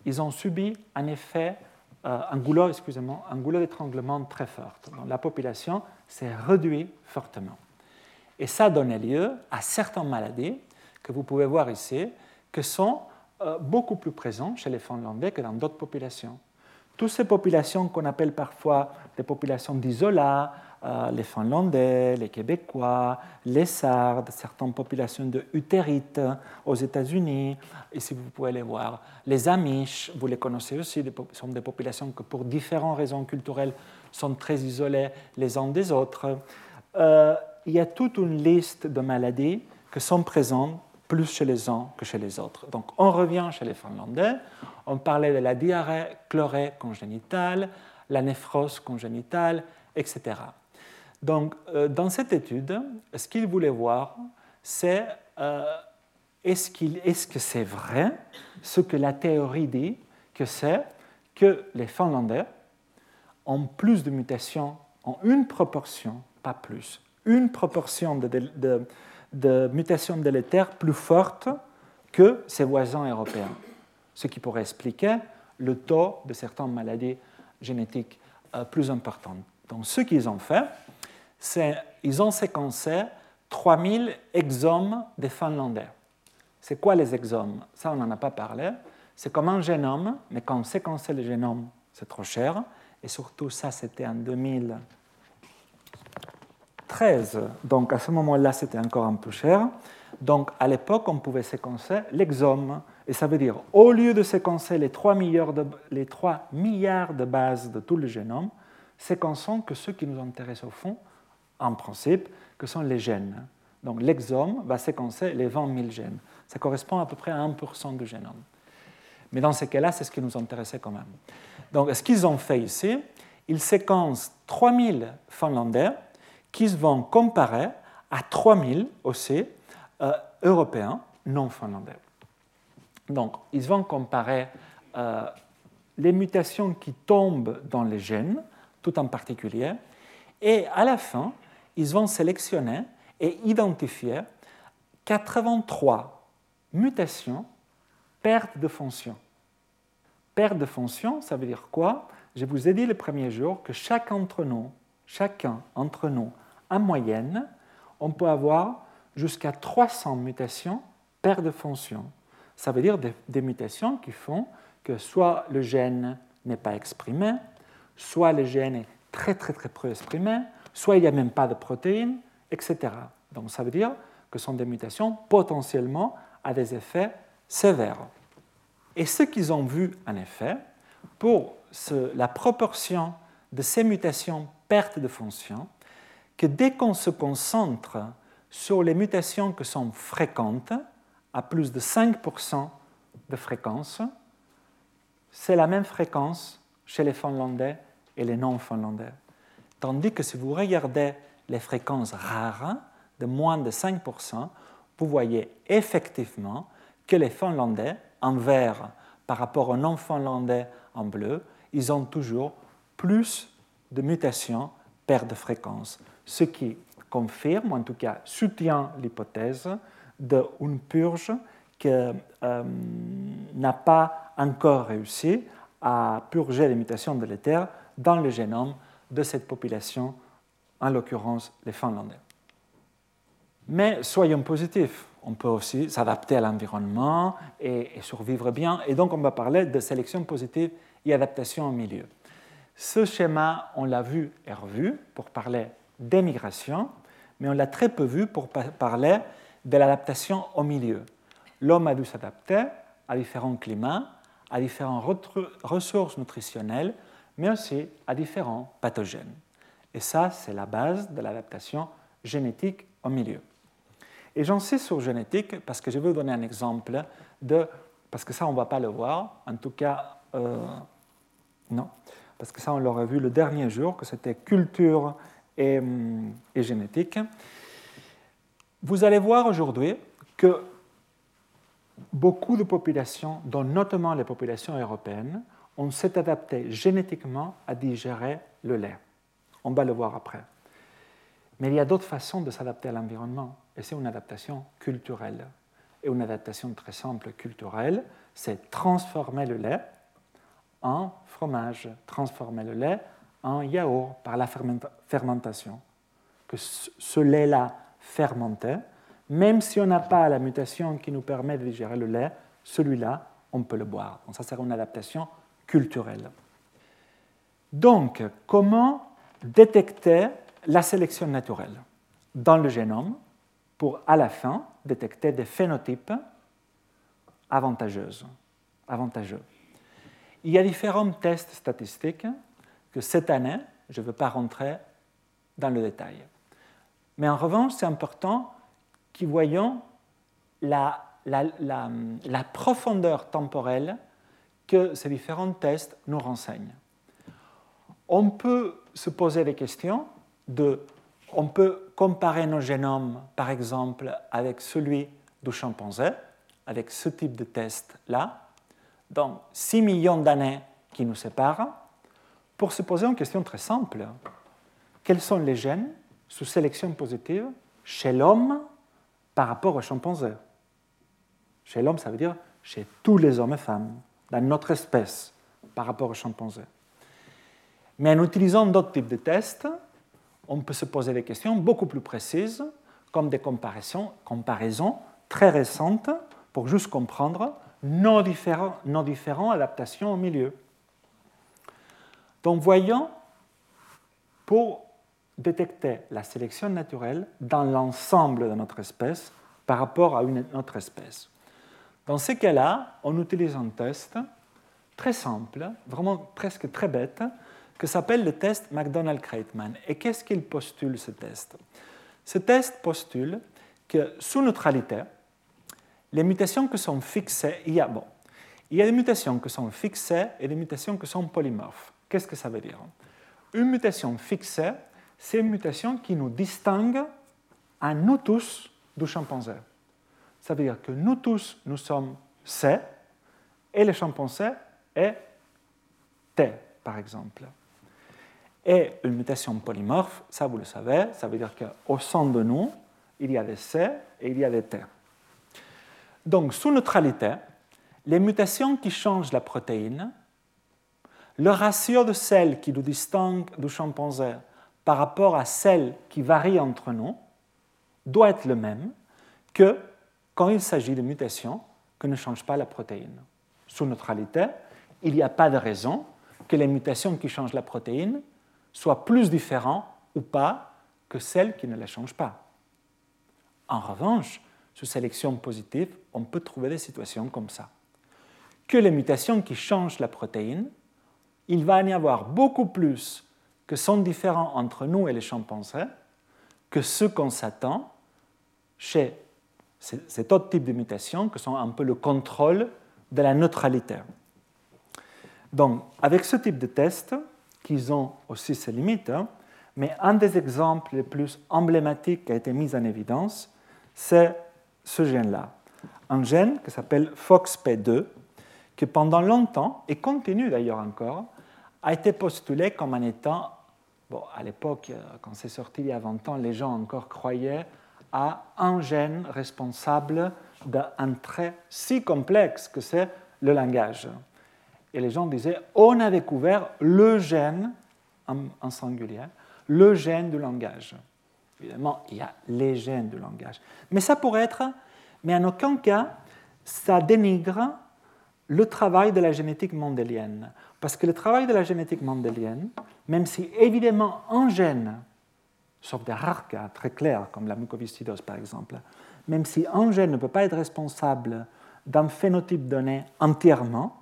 ils ont subi un effet, euh, un goulot, excusez-moi, un goulot d'étranglement très fort. la population s'est réduite fortement. Et ça a donné lieu à certaines maladies que vous pouvez voir ici, qui sont euh, beaucoup plus présentes chez les Finlandais que dans d'autres populations. Toutes ces populations qu'on appelle parfois des populations d'isola, euh, les Finlandais, les Québécois, les Sardes, certaines populations de Utérites aux États-Unis. Ici, vous pouvez les voir. Les Amish, vous les connaissez aussi, sont des populations qui, pour différentes raisons culturelles, sont très isolées les uns des autres. Euh, il y a toute une liste de maladies qui sont présentes plus chez les uns que chez les autres. Donc, on revient chez les Finlandais. On parlait de la diarrhée chlorée congénitale, la néphrose congénitale, etc. Donc, euh, dans cette étude, ce qu'il voulait voir, c'est euh, est-ce, est que c'est vrai ce que la théorie dit, que c'est que les Finlandais ont plus de mutations, en une proportion, pas plus, une proportion de, de mutations délétères plus forte que ses voisins européens, ce qui pourrait expliquer le taux de certaines maladies génétiques euh, plus importantes. Donc, ce qu'ils ont fait, ils ont séquencé 3000 exomes des Finlandais. C'est quoi les exomes? Ça, on n'en a pas parlé. C'est comme un génome, mais quand on séquençait le génome, c'est trop cher. Et surtout, ça, c'était en 2013. Donc, à ce moment-là, c'était encore un peu cher. Donc, à l'époque, on pouvait séquencer l'exome. Et ça veut dire, au lieu de séquencer les 3 milliards de, 3 bases de tout le génome, séquençons que ceux qui nous intéressent au fond, en principe, que sont les gènes. Donc l'exome va séquencer les 20 000 gènes. Ça correspond à peu près à 1% du génome. Mais dans ces cas-là, c'est ce qui nous intéressait quand même. Donc ce qu'ils ont fait ici, ils séquencent 3000 Finlandais qui vont comparer à 3000 aussi euh, Européens non finlandais. Donc ils vont comparer euh, les mutations qui tombent dans les gènes, tout en particulier, et à la fin, ils vont sélectionner et identifier 83 mutations, perte de fonction. Perte de fonction, ça veut dire quoi? Je vous ai dit le premier jour que chaque entre nous, chacun entre nous, en moyenne, on peut avoir jusqu'à 300 mutations paires de fonctions. Ça veut dire des, mutations qui font que soit le gène n'est pas exprimé, soit le gène est très très très peu exprimé, soit il n'y a même pas de protéines, etc. Donc ça veut dire que ce sont des mutations potentiellement à des effets sévères. Et ce qu'ils ont vu en effet, pour la proportion de ces mutations perte de fonction, que dès qu'on se concentre sur les mutations qui sont fréquentes, à plus de 5% de fréquence, c'est la même fréquence chez les Finlandais et les non-Finlandais. Tandis que si vous regardez les fréquences rares, de moins de 5%, vous voyez effectivement que les Finlandais, en vert par rapport aux non-Finlandais en bleu, ils ont toujours plus de mutations paires de fréquence, ce qui confirme, en tout cas soutient l'hypothèse d'une purge qui euh, n'a pas encore réussi à purger les mutations de l'éther dans le génome de cette population, en l'occurrence les Finlandais. Mais soyons positifs, on peut aussi s'adapter à l'environnement et, survivre bien, et donc on va parler de sélection positive et adaptation au milieu. Ce schéma, on l'a vu et revu pour parler d'émigration, mais on l'a très peu vu pour parler de l'adaptation au milieu. L'homme a dû s'adapter à différents climats, à différentes ressources nutritionnelles, mais aussi à différents pathogènes. Et ça, c'est la base de l'adaptation génétique au milieu. Et j'en sais sur génétique parce que je vous donner un exemple de, parce que ça, on ne va pas le voir, en tout cas, euh, non, parce que ça on l'aurait vu le dernier jour, que c'était culture hum, et, génétique. Vous allez voir aujourd'hui que beaucoup de populations, dont notamment les populations européennes, ont s'est adaptées génétiquement à digérer le lait. On va le voir après. Mais il y a d'autres façons de s'adapter à l'environnement, et c'est une adaptation culturelle. Et une adaptation très simple culturelle, c'est transformer le lait en fromage, transformer le lait en yaourt par la fermentation. Que ce lait-là fermenté, même si on n'a pas la mutation qui nous permet de digérer le lait, celui-là, on peut le boire. Donc ça sert une adaptation culturelle. Donc, comment détecter la sélection naturelle dans le génome pour, à la fin, détecter des phénotypes avantageux. avantageux? Il y a différents tests statistiques que cette année, je ne veux pas rentrer dans le détail. Mais en revanche, c'est important qu'ils voyons la, la, profondeur temporelle que ces différents tests nous renseignent. On peut se poser des questions de, on peut comparer nos génomes, par exemple, avec celui du chimpanzé, avec ce type de test-là, donc 6 millions d'années qui nous séparent, pour se poser une question très simple. Quels sont les gènes sous sélection positive chez l'homme par rapport au chimpanzé? Chez l'homme, ça veut dire chez tous les hommes et femmes, dans notre espèce, par rapport au chimpanzé. Mais en utilisant d'autres types de tests, on peut se poser des questions beaucoup plus précises, comme des comparaisons, comparaisons très récentes, pour juste comprendre non différents, non adaptations au milieu. Donc voyons, pour détecter la sélection naturelle dans l'ensemble de notre espèce par rapport à une autre espèce. Dans ces cas-là, on utilise un test très simple, vraiment presque très bête, que s'appelle le test McDonald-Kreitman. Et qu'est-ce qu'il postule, ce test? Ce test postule que sous neutralité, les mutations qui sont fixées, il y a, bon, il y a des mutations qui sont fixées et des mutations qui sont polymorphes. Qu'est-ce que ça veut dire? Une mutation fixée, c'est une mutation qui nous distingue à nous tous du chimpanzé. Ça veut dire que nous tous, nous sommes C et le chimpanzé est T, par exemple. Et une mutation polymorphe, ça vous le savez, ça veut dire qu'au sein de nous, il y a des C et il y a des T. Donc, sous neutralité, les mutations qui changent la protéine, le ratio de celles qui nous distinguent du chimpanzé par rapport à celle qui varie entre nous doit être le même que quand il s'agit de mutations que ne changent pas la protéine. Sous neutralité, il n'y a pas de raison que les mutations qui changent la protéine soient plus différentes ou pas que celles qui ne la changent pas. En revanche, sous sélection positive, on peut trouver des situations comme ça. Que les mutations qui changent la protéine, il va y avoir beaucoup plus que sont différents entre nous et les chimpanzés que ce qu'on s'attend chez cet autre type de mutations que sont un peu le contrôle de la neutralité. Donc, avec ce type de test, qu'ils ont aussi ses limites, hein, mais un des exemples les plus emblématiques qui a été mis en évidence, c'est ce gène-là. Un gène qui s'appelle FOXP2, qui pendant longtemps, et continue d'ailleurs encore, a été postulé comme en étant, bon, à l'époque, euh, quand c'est sorti il y a 20 ans, les gens encore croyaient à un gène responsable d'un trait si complexe que c'est le langage. Et les gens disaient, on a découvert le gène, en, singulier, le gène du langage. Évidemment, il y a les gènes du langage. Mais ça pourrait être, mais en aucun cas, ça dénigre le travail de la génétique mendélienne. Parce que le travail de la génétique mendélienne, même si évidemment un gène, sauf des rares cas très clairs, comme la mucoviscidose par exemple, même si un gène ne peut pas être responsable d'un phénotype donné entièrement,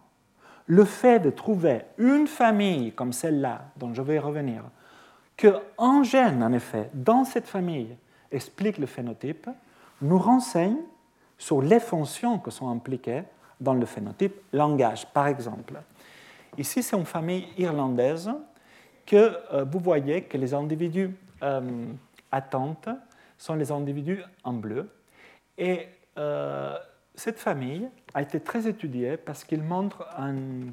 le fait de trouver une famille comme celle-là, dont je vais revenir, qu'un gène, en effet, dans cette famille explique le phénotype, nous renseigne sur les fonctions qui sont impliquées dans le phénotype langage, par exemple. Ici, c'est une famille irlandaise que euh, vous voyez que les individus euh, attentes sont les individus en bleu. Et euh, cette famille a été très étudiée parce qu'il montre une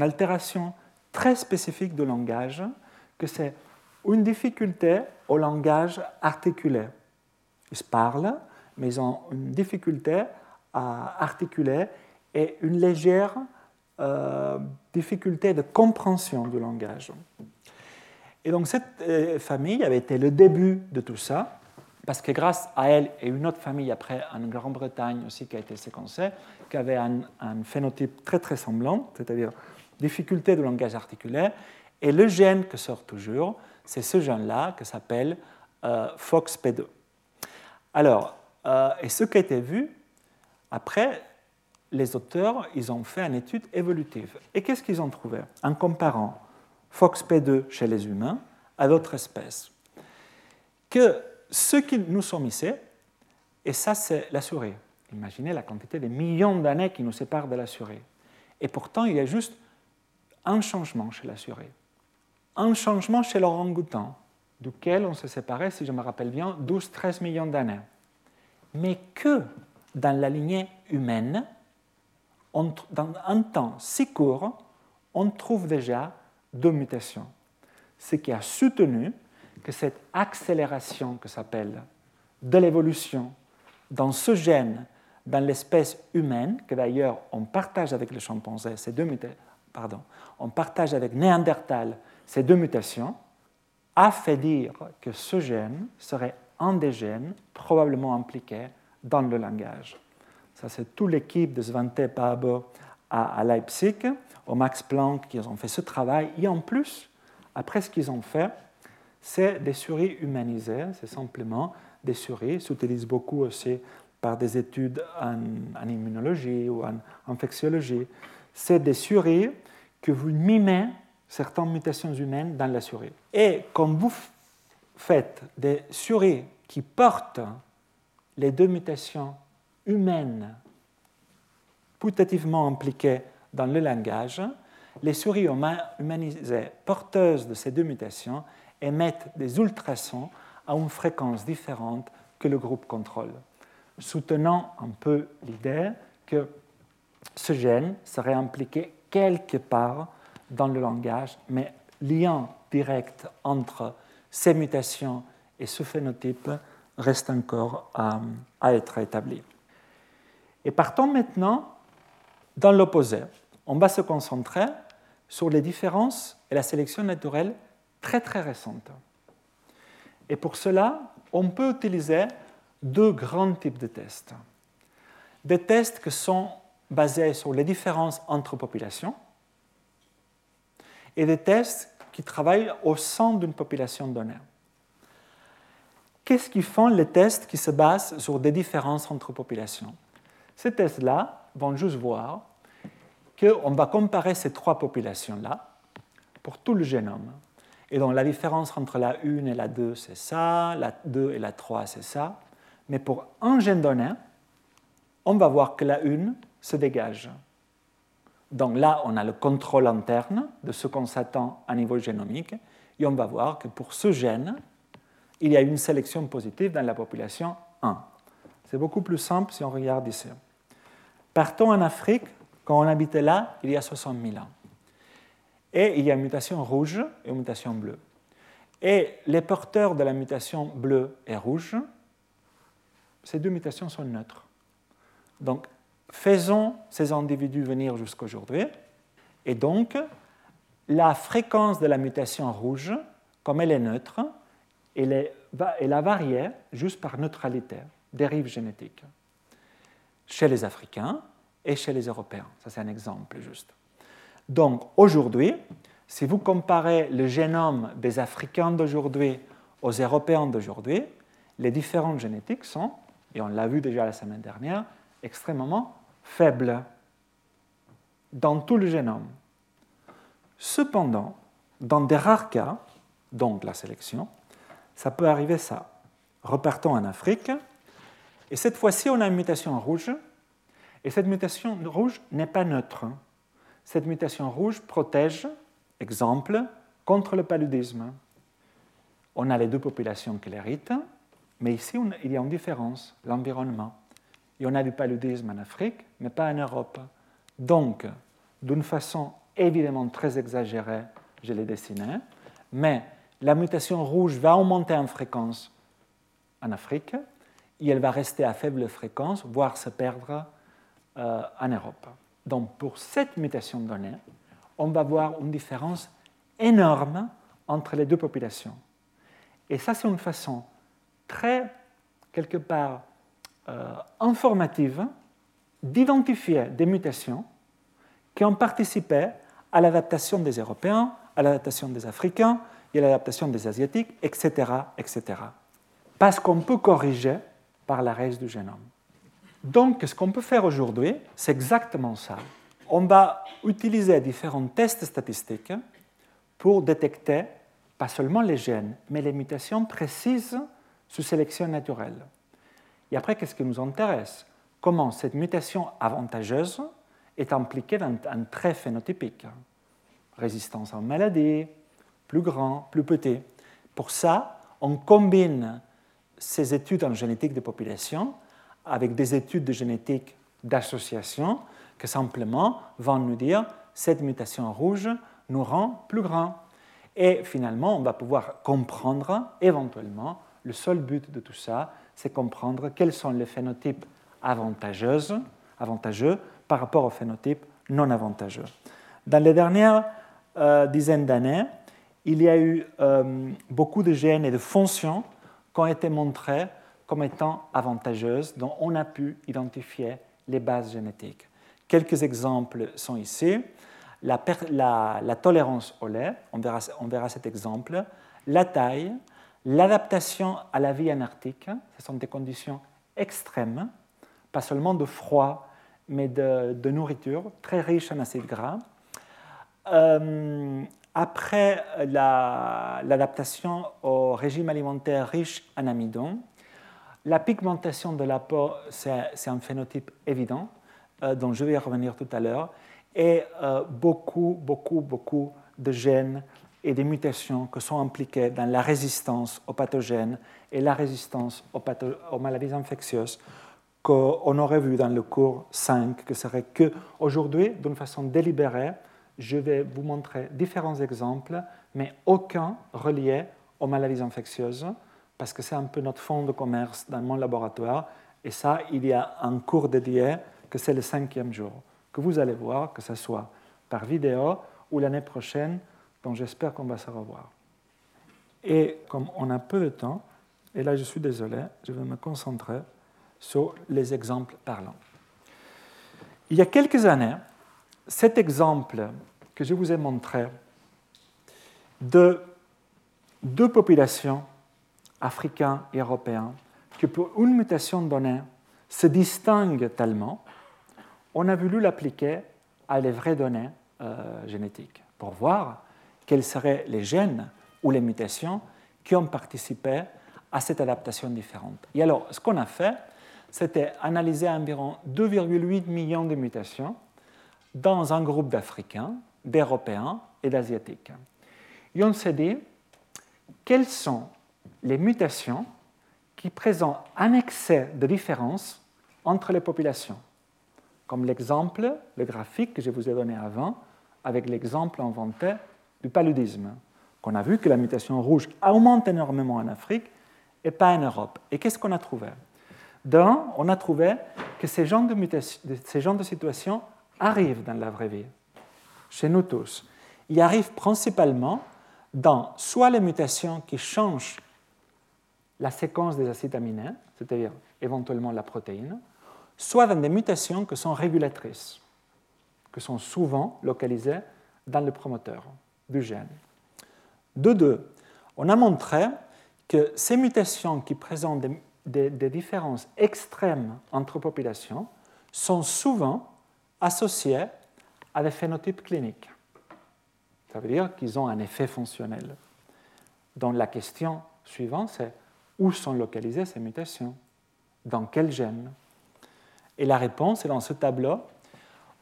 altération très spécifique du langage, que c'est une difficulté au langage articulé. Ils parlent, mais ils ont une difficulté à articuler et une légère euh, difficulté de compréhension du langage. Et donc cette euh, famille avait été le début de tout ça parce que grâce à elle et une autre famille après en Grande-Bretagne aussi qui a été séquencée, qui avait un, phénotype très très semblant, c'est-à-dire difficulté de langage articulé, et le gène que sort toujours, c'est ce gène-là qui s'appelle euh, FOXP2. Alors, euh, et ce qui a été vu, après, les auteurs, ils ont fait une étude évolutive. Et qu'est-ce qu'ils ont trouvé En comparant FOXP2 chez les humains à d'autres espèces? Que ce qui nous sommes ici, et ça c'est la souris. Imaginez la quantité de millions d'années qui nous séparent de la souris. Et pourtant, il y a juste un changement chez la souris. Un changement chez l'orang-outan, duquel on s'est séparé, si je me rappelle bien, 12-13 millions d'années. Mais que dans la lignée humaine, dans un temps si court, on trouve déjà deux mutations. Ce qui a soutenu que cette accélération que s'appelle de l'évolution dans ce gène, dans l'espèce humaine, que d'ailleurs on partage avec les chimpanzés, pardon, on partage avec Néandertal ces deux mutations, a fait dire que ce gène serait des gènes probablement impliqués dans le langage. Ça, c'est toute l'équipe de Svante Paabo à, Leipzig, au Max Planck, qui ont fait ce travail. Et en plus, après ce qu'ils ont fait, c'est des souris humanisées, c'est simplement des souris, s'utilisent beaucoup aussi par des études en, immunologie ou en infectiologie. C'est des souris que vous mimez certaines mutations humaines dans la souris. Et comme vous faites des souris qui portent les deux mutations humaines putativement impliquées dans le langage, les souris humanisées porteuses de ces deux mutations émettent des ultrasons à une fréquence différente que le groupe contrôle, soutenant un peu l'idée que ce gène serait impliqué quelque part dans le langage, mais lien direct entre ces mutations et ce phénotype reste encore à, à être établi. Et partons maintenant dans l'opposé. On va se concentrer sur les différences et la sélection naturelle très très récentes. Et pour cela, on peut utiliser deux grands types de tests. Des tests qui sont basés sur les différences entre populations et des tests qui travaillent au sein d'une population donnée. Qu'est-ce qui font les tests qui se basent sur des différences entre populations? Ces tests-là vont juste voir qu'on va comparer ces trois populations-là pour tout le génome. Et donc la différence entre la 1 et la 2, c'est ça, la 2 et la 3, c'est ça. Mais pour un gène donné, on va voir que la 1 se dégage. Donc là, on a le contrôle interne de ce qu'on s'attend à niveau génomique, et on va voir que pour ce gène, il y a une sélection positive dans la population 1. C'est beaucoup plus simple si on regarde ici. Partons en Afrique, quand on habitait là, il y a 60 000 ans. Et il y a une mutation rouge et une mutation bleue. Et les porteurs de la mutation bleue et rouge, ces deux mutations sont neutres. Donc, faisons ces individus venir jusqu'aujourd'hui. Et donc, la fréquence de la mutation rouge, comme elle est neutre, elle, a varié juste par neutralité, dérive génétique, chez les Africains et chez les Européens. Ça, c'est un exemple juste. Donc, aujourd'hui, si vous comparez le génome des Africains d'aujourd'hui aux Européens d'aujourd'hui, les différences génétiques sont, et on l'a vu déjà la semaine dernière, extrêmement faibles dans tout le génome. Cependant, dans des rares cas, donc la sélection, ça peut arriver ça. Repartons en Afrique, et cette fois-ci, on a une mutation rouge, et cette mutation rouge n'est pas neutre. Cette mutation rouge protège, exemple, contre le paludisme. On a les deux populations qui l'héritent, mais ici, il y a une différence, l'environnement. Et on a du paludisme en Afrique, mais pas en Europe. Donc, d'une façon évidemment très exagérée, je l'ai dessiné, mais la mutation rouge va augmenter en fréquence en Afrique et elle va rester à faible fréquence, voire se perdre euh, en Europe. Donc pour cette mutation donnée, on va voir une différence énorme entre les deux populations. Et ça, c'est une façon très, quelque part, informative d'identifier des mutations qui ont participé à l'adaptation des Européens, à l'adaptation des Africains et à l'adaptation des Asiatiques, etc. etc. Parce qu'on peut corriger par la race du génome. Donc, ce qu'on peut faire aujourd'hui, c'est exactement ça. On va utiliser différents tests statistiques pour détecter pas seulement les gènes, mais les mutations précises sous sélection naturelle. Et après, qu'est-ce qui nous intéresse? Comment cette mutation avantageuse est impliquée dans un trait phénotypique? Résistance en maladie, plus grand, plus petit. Pour ça, on combine ces études en génétique de population avec des études de génétique d'association qui simplement vont nous dire cette mutation rouge nous rend plus grand. Et finalement, on va pouvoir comprendre éventuellement, le seul but de tout ça, c'est comprendre quels sont les phénotypes avantageux, avantageux par rapport aux phénotypes non avantageux. Dans les dernières euh, dizaines d'années, il y a eu euh, beaucoup de gènes et de fonctions qui ont été montrées comme étant avantageuses, dont on a pu identifier les bases génétiques. Quelques exemples sont ici. La, tolérance au lait, on verra, cet exemple. La taille, l'adaptation à la vie anarctique, ce sont des conditions extrêmes, pas seulement de froid, mais de, nourriture, très riche en acides gras. Euh, après l'adaptation au régime alimentaire riche en amidon, la pigmentation de la peau, c'est un phénotype évident, euh, dont je vais revenir tout à l'heure, et euh, beaucoup, beaucoup, beaucoup de gènes et des mutations qui sont impliquées dans la résistance aux pathogènes et la résistance aux, aux maladies infectieuses qu'on aurait vu dans le cours 5, que serait que aujourd'hui, d'une façon délibérée, je vais vous montrer différents exemples, mais aucun relié aux maladies infectieuses, parce que c'est un peu notre fond de commerce dans mon laboratoire. Et ça, il y a un cours dédié, que c'est le cinquième jour, que vous allez voir, que ce soit par vidéo ou l'année prochaine, j'espère qu'on va se revoir. Et comme on a peu de temps, et là je suis désolé, je vais me concentrer sur les exemples parlants. Il y a quelques années, cet exemple que je vous ai montré de deux populations, africaines et européennes, qui pour une mutation donnée se distinguent tellement, on a voulu l'appliquer à les vraies données euh, génétiques pour voir quels seraient les gènes ou les mutations qui ont participé à cette adaptation différente. Et alors, ce qu'on a fait, c'était analyser environ 2,8 millions de mutations dans un groupe d'Africains, d'Européens et d'Asiatiques. Et on s'est dit, quelles sont les mutations qui présentent un excès de différence entre les populations? Comme l'exemple, le graphique que je vous ai donné avant, avec l'exemple inventé du paludisme, qu'on a vu que la mutation rouge augmente énormément en Afrique et pas en Europe. Et qu'est-ce qu'on a trouvé? D'un, on a trouvé que ces genres de, situations arrivent dans la vraie vie, chez nous tous. Ils arrivent principalement dans soit les mutations qui changent la séquence des acides aminés, c'est-à-dire éventuellement la protéine, soit dans des mutations qui sont régulatrices, qui sont souvent localisées dans le promoteur du gène. De deux, on a montré que ces mutations qui présentent des, des différences extrêmes entre populations sont souvent associées à des phénotypes cliniques. Ça veut dire qu'ils ont un effet fonctionnel. Donc la question suivante, c'est où sont localisées ces mutations? Dans quel gène Et la réponse est dans ce tableau.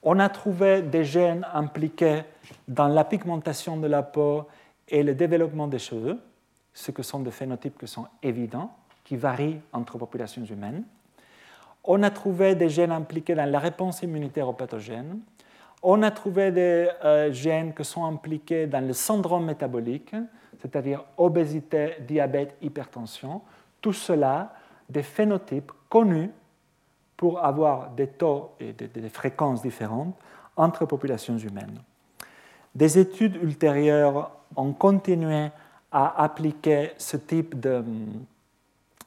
On a trouvé des gènes impliqués dans la pigmentation de la peau et le développement des cheveux, ce que sont des phénotypes qui sont évidents, qui varient entre populations humaines. On a trouvé des gènes impliqués dans la réponse immunitaire aux pathogènes. On a trouvé des euh, gènes qui sont impliqués dans le syndrome métabolique, c'est-à-dire obésité, diabète, hypertension. Tout cela, des phénotypes connus pour avoir des taux et des, fréquences différentes entre populations humaines. Des études ultérieures ont continué à appliquer ce type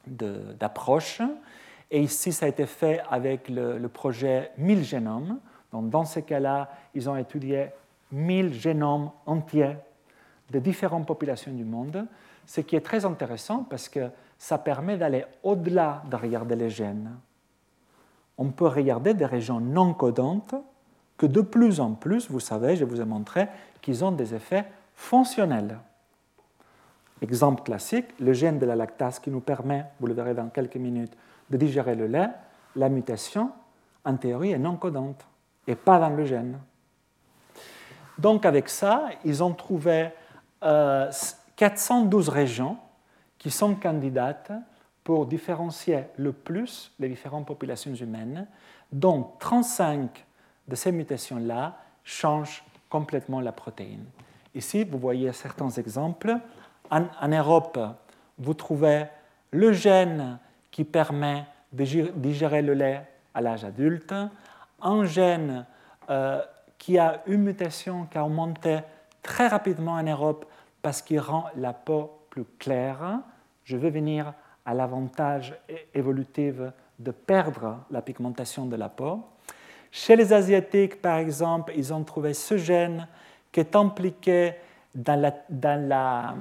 d'approche. Et ici, ça a été fait avec le, projet 1000 génomes, donc, dans ces cas-là, ils ont étudié 1000 génomes entiers de différentes populations du monde, ce qui est très intéressant parce que ça permet d'aller au-delà de regarder les gènes. On peut regarder des régions non codantes que de plus en plus, vous savez, je vous ai montré, qu'ils ont des effets fonctionnels. Exemple classique, le gène de la lactase qui nous permet, vous le verrez dans quelques minutes, de digérer le lait, la mutation, en théorie, est non codante et pas dans le gène. Donc avec ça, ils ont trouvé 412 euh, régions qui sont candidates pour différencier le plus les différentes populations humaines, dont 35 de ces mutations-là changent complètement la protéine. Ici, vous voyez certains exemples. En, Europe, vous trouvez le gène qui permet de digérer le lait à l'âge adulte, un gène euh, qui a une mutation qui a augmenté très rapidement en Europe parce qu'il rend la peau plus claire. Je vais venir à l'avantage évolutif de perdre la pigmentation de la peau. Chez les Asiatiques, par exemple, ils ont trouvé ce gène qui est impliqué dans la, dans la,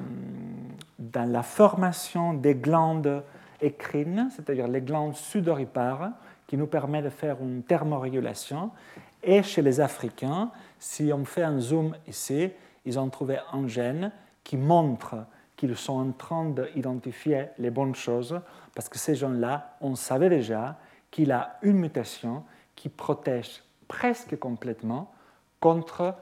la formation des glandes écrines, c'est-à-dire les glandes sudoripares, qui nous permet de faire une thermorégulation. Et chez les Africains, si on fait un zoom ici, ils ont trouvé un gène qui montre qu'ils sont en train d'identifier les bonnes choses, parce que ces gens-là, on savait déjà qu'il a une mutation qui protège presque complètement contre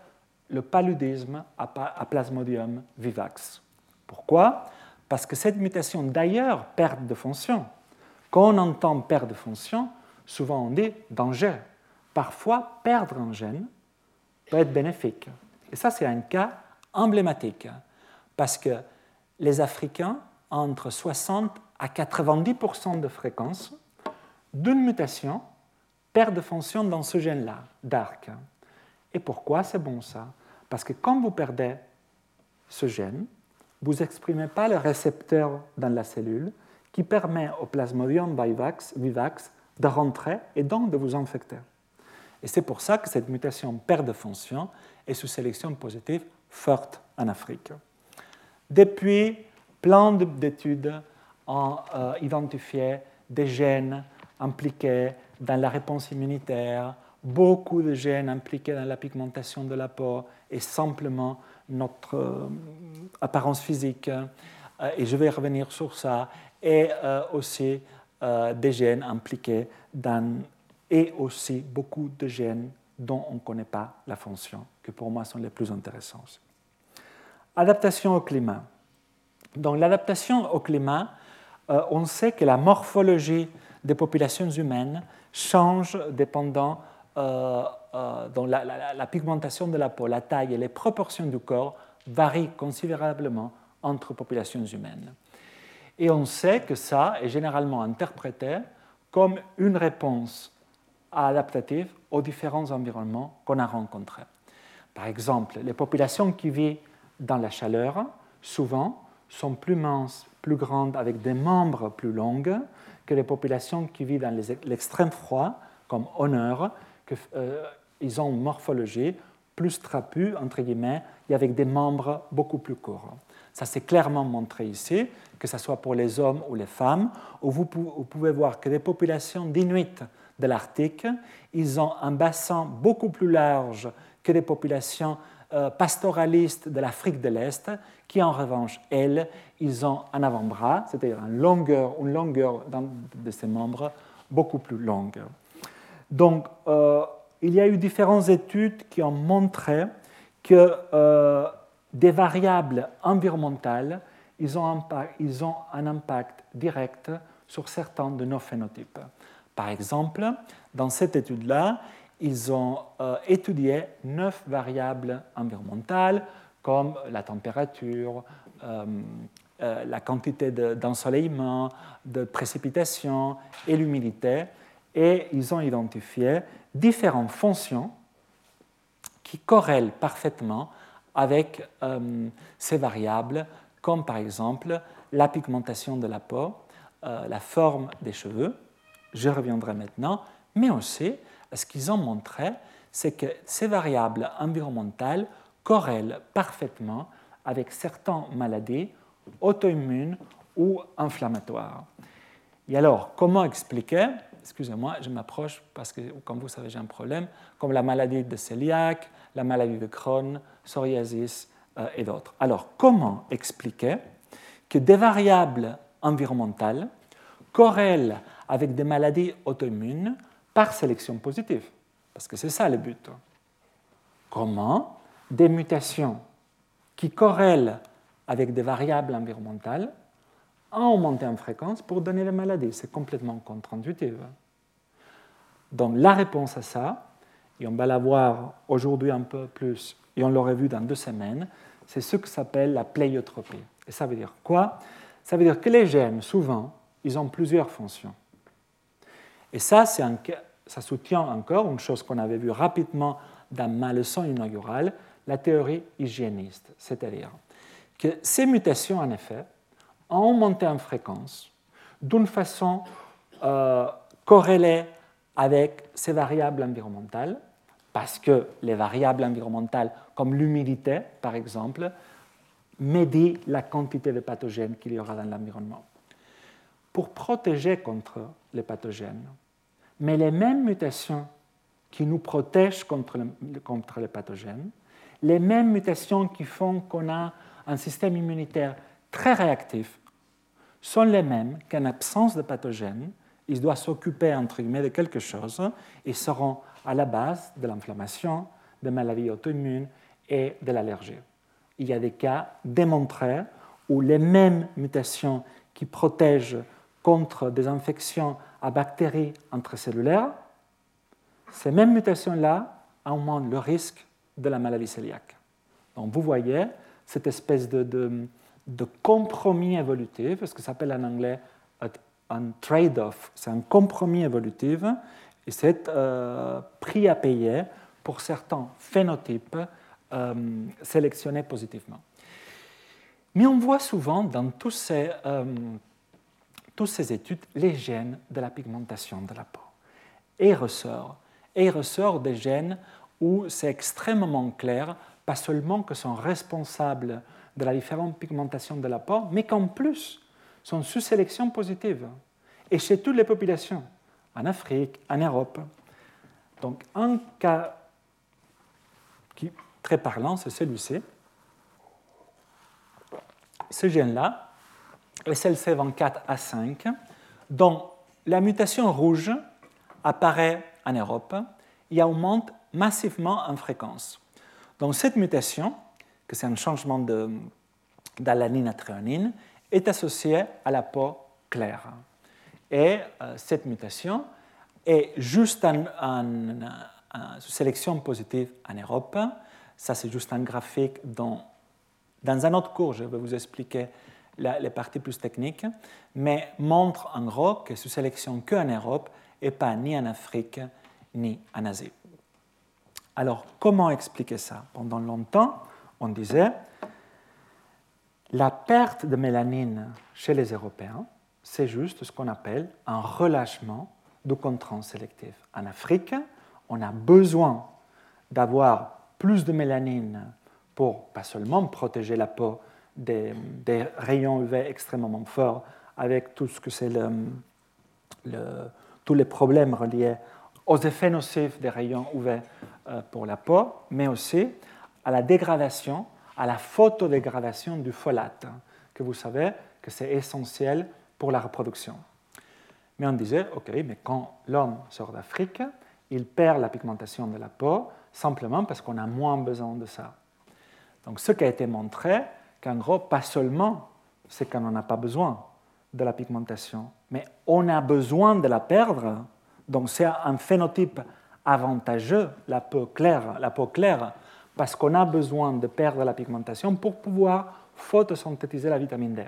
le paludisme à Plasmodium vivax. Pourquoi? Parce que cette mutation, d'ailleurs, perte de fonction. Quand on entend perte de fonction, souvent on dit danger. Parfois, perdre un gène peut être bénéfique. Et ça, c'est un cas emblématique, parce que les Africains entre 60 à 90% de fréquence d'une mutation perte de fonction dans ce gène-là, d'ARC. Et pourquoi c'est bon ça? Parce que quand vous perdez ce gène, vous n'exprimez pas le récepteur dans la cellule qui permet au plasmodium vivax, vivax de rentrer et donc de vous infecter. Et c'est pour ça que cette mutation perd de fonction est sous sélection positive forte en Afrique. Depuis, plein d'études ont euh, identifié des gènes impliqués dans la réponse immunitaire, beaucoup de gènes impliqués dans la pigmentation de la peau et simplement notre euh, apparence physique. Euh, et je vais revenir sur ça. Et aussi des gènes impliqués dans et aussi beaucoup de gènes dont on ne connaît pas la fonction, que pour moi sont les plus intéressants. Adaptation au climat. Dans l'adaptation au climat, euh, on sait que la morphologie des populations humaines change dépendant euh, euh, la, pigmentation de la peau, la taille et les proportions du corps varient considérablement entre populations humaines. Et on sait que ça est généralement interprété comme une réponse adaptative aux différents environnements qu'on a rencontrés. Par exemple, les populations qui vivent dans la chaleur, souvent, sont plus minces, plus grandes, avec des membres plus longs que les populations qui vivent dans l'extrême froid, comme honneur, qu'ils euh, ont une morphologie plus trapue, entre guillemets, et avec des membres beaucoup plus courts. Ça s'est clairement montré ici, que ce soit pour les hommes ou les femmes, où vous pouvez voir que des populations d'Inuits de l'Arctique, ils ont un bassin beaucoup plus large que les populations euh, pastoralistes de l'Afrique de l'Est, qui en revanche, elles, ils ont un avant-bras, c'est-à-dire une longueur, une longueur de ces membres beaucoup plus longue. Donc, euh, il y a eu différentes études qui ont montré que euh, des variables environnementales, ils ont, ils ont un impact direct sur certains de nos phénotypes. Par exemple, dans cette étude-là, ils ont euh, étudié neuf variables environnementales comme la température, euh, euh, la quantité d'ensoleillement, de, précipitation et l'humidité, et ils ont identifié différentes fonctions qui corrèlent parfaitement avec ces variables, comme par exemple la pigmentation de la peau, la forme des cheveux, je reviendrai maintenant, mais aussi ce qu'ils ont montré, c'est que ces variables environnementales corrèlent parfaitement avec certaines maladies auto-immunes ou inflammatoires. Et alors, comment expliquer? Excusez-moi, je m'approche parce que, comme vous savez, j'ai un problème, comme la maladie de cœliaque, la maladie de Crohn, psoriasis euh, et d'autres. Alors, comment expliquer que des variables environnementales corrèlent avec des maladies auto-immunes par sélection positive. Parce que c'est ça le but. Comment des mutations qui corrèlent avec des variables environnementales ont augmenté en fréquence pour donner la maladie. C'est complètement contre-intuitif. Donc la réponse à ça, et on va la voir aujourd'hui un peu plus, et on l'aurait vu dans deux semaines, c'est ce que s'appelle la pléiotropie. Et ça veut dire quoi? Ça veut dire que les gènes, souvent, ils ont plusieurs fonctions. Et ça, ça soutient encore une chose qu'on avait vue rapidement dans ma leçon inaugurale, la théorie hygiéniste, c'est-à-dire que ces mutations, en effet, ont monté en fréquence d'une façon euh, corrélée avec ces variables environnementales, parce que les variables environnementales, comme l'humidité, par exemple, médient la quantité de pathogènes qu'il y aura dans l'environnement. Pour protéger contre les pathogènes, mais les mêmes mutations qui nous protègent contre, les pathogènes, les mêmes mutations qui font qu'on a un système immunitaire très réactif, sont les mêmes qu'en absence de pathogènes, il doit s'occuper entre guillemets de quelque chose et seront à la base de l'inflammation, des maladies auto-immunes et de l'allergie. Il y a des cas démontrés où les mêmes mutations qui protègent contre des infections à bactéries intracellulaires, ces mêmes mutations-là augmentent le risque de la maladie cœliaque. Donc vous voyez cette espèce de, de, compromis évolutif, ce que s'appelle en anglais un trade-off, c'est un compromis évolutif, et c'est euh, prix à payer pour certains phénotypes euh, sélectionnés positivement. Mais on voit souvent dans tous ces, toutes ces études les gènes de la pigmentation de la peau. Et ressort, et ressort des gènes où c'est extrêmement clair, pas seulement que sont responsables de la différente pigmentation de la peau, mais qu'en plus sont sous sélection positive, et chez toutes les populations, en Afrique, en Europe. Donc un cas qui très parlant, c'est celui-ci. Ce gène-là, SLC24A5, dont la mutation rouge apparaît en Europe et augmente massivement en fréquence. Donc cette mutation, que c'est un changement d'alanine à tréonine, est associée à la peau claire. Et euh, cette mutation est juste en, sélection positive en Europe. Ça, c'est juste un graphique dont, dans un autre cours, je vais vous expliquer les parties plus techniques, mais montre en gros que sous sélection qu'en Europe et pas ni en Afrique ni en Asie. Alors, comment expliquer ça? Pendant longtemps, on disait la perte de mélanine chez les Européens, c'est juste ce qu'on appelle un relâchement du contrant sélectif. En Afrique, on a besoin d'avoir plus de mélanine pour pas seulement protéger la peau des, rayons UV extrêmement forts avec tout ce que c'est tous les problèmes reliés aux effets nocifs des rayons UV euh, pour la peau, mais aussi à la dégradation, à la photodégradation du folate, que vous savez que c'est essentiel pour la reproduction. Mais on disait, OK, mais quand l'homme sort d'Afrique, il perd la pigmentation de la peau simplement parce qu'on a moins besoin de ça. Donc ce qui a été montré, qu'en gros, pas seulement c'est qu'on n'en a pas besoin de la pigmentation, mais on a besoin de la perdre. Donc c'est un phénotype avantageux, la peau claire, la peau claire, parce qu'on a besoin de perdre la pigmentation pour pouvoir photosynthétiser la vitamine D.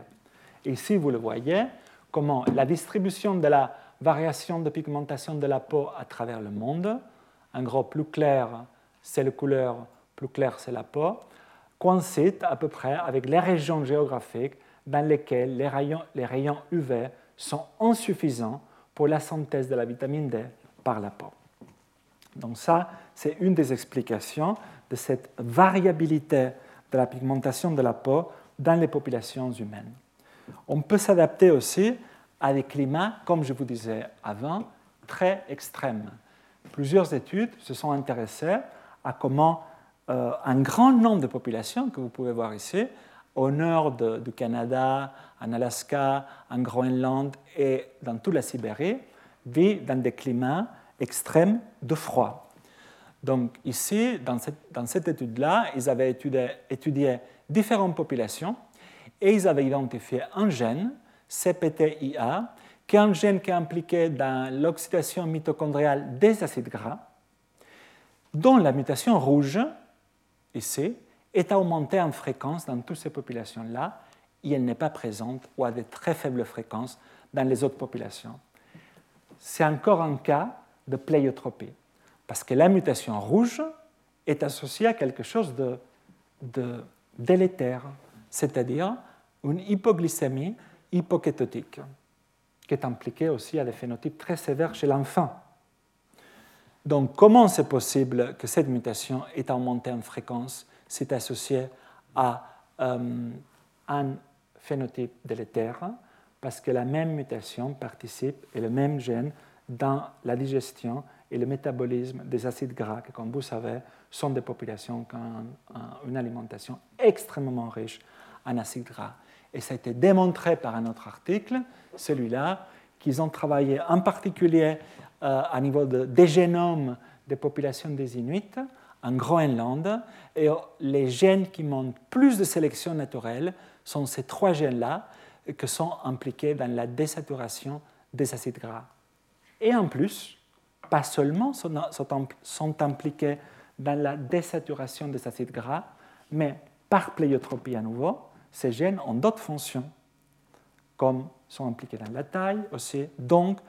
Ici, vous le voyez, comment la distribution de la variation de pigmentation de la peau à travers le monde, en gros, plus clair, c'est la couleur, plus clair, c'est la peau, coïncide à peu près avec les régions géographiques dans lesquelles les rayons, les rayons UV sont insuffisants pour la synthèse de la vitamine D par la peau. Donc ça, c'est une des explications de cette variabilité de la pigmentation de la peau dans les populations humaines. On peut s'adapter aussi à des climats, comme je vous disais avant, très extrêmes. Plusieurs études se sont intéressées à comment euh, un grand nombre de populations que vous pouvez voir ici, au nord du Canada, en Alaska, en Groenland et dans toute la Sibérie, vivent dans des climats extrêmes de froid. Donc ici, dans cette, dans cette étude-là, ils avaient étudié, étudié, différentes populations et ils avaient identifié un gène, CPTIA, qui est un gène qui est impliqué dans l'oxydation mitochondriale des acides gras, dont la mutation rouge, est augmentée en fréquence dans toutes ces populations-là et elle n'est pas présente ou à de très faibles fréquences dans les autres populations. C'est encore un cas de pléiotropie, parce que la mutation rouge est associée à quelque chose de, délétère, c'est-à-dire une hypoglycémie hypokétotique, qui est impliquée aussi à des phénotypes très sévères chez l'enfant. Donc, comment c'est possible que cette mutation ait augmenté en fréquence? C'est associé à euh, un phénotype délétère, parce que la même mutation participe, et le même gène, dans la digestion et le métabolisme des acides gras, qui, comme vous savez, sont des populations qui ont une alimentation extrêmement riche en acides gras. Et ça a été démontré par un autre article, celui-là, qu'ils ont travaillé en particulier euh, à niveau de, des génomes des populations des Inuits en Groenland. Et les gènes qui montrent plus de sélection naturelle sont ces trois gènes-là qui sont impliqués dans la désaturation des acides gras. Et en plus, pas seulement sont impliqués dans la désaturation des acides gras, mais par pléiotropie à nouveau, ces gènes ont d'autres fonctions, comme sont impliqués dans la taille aussi. Donc,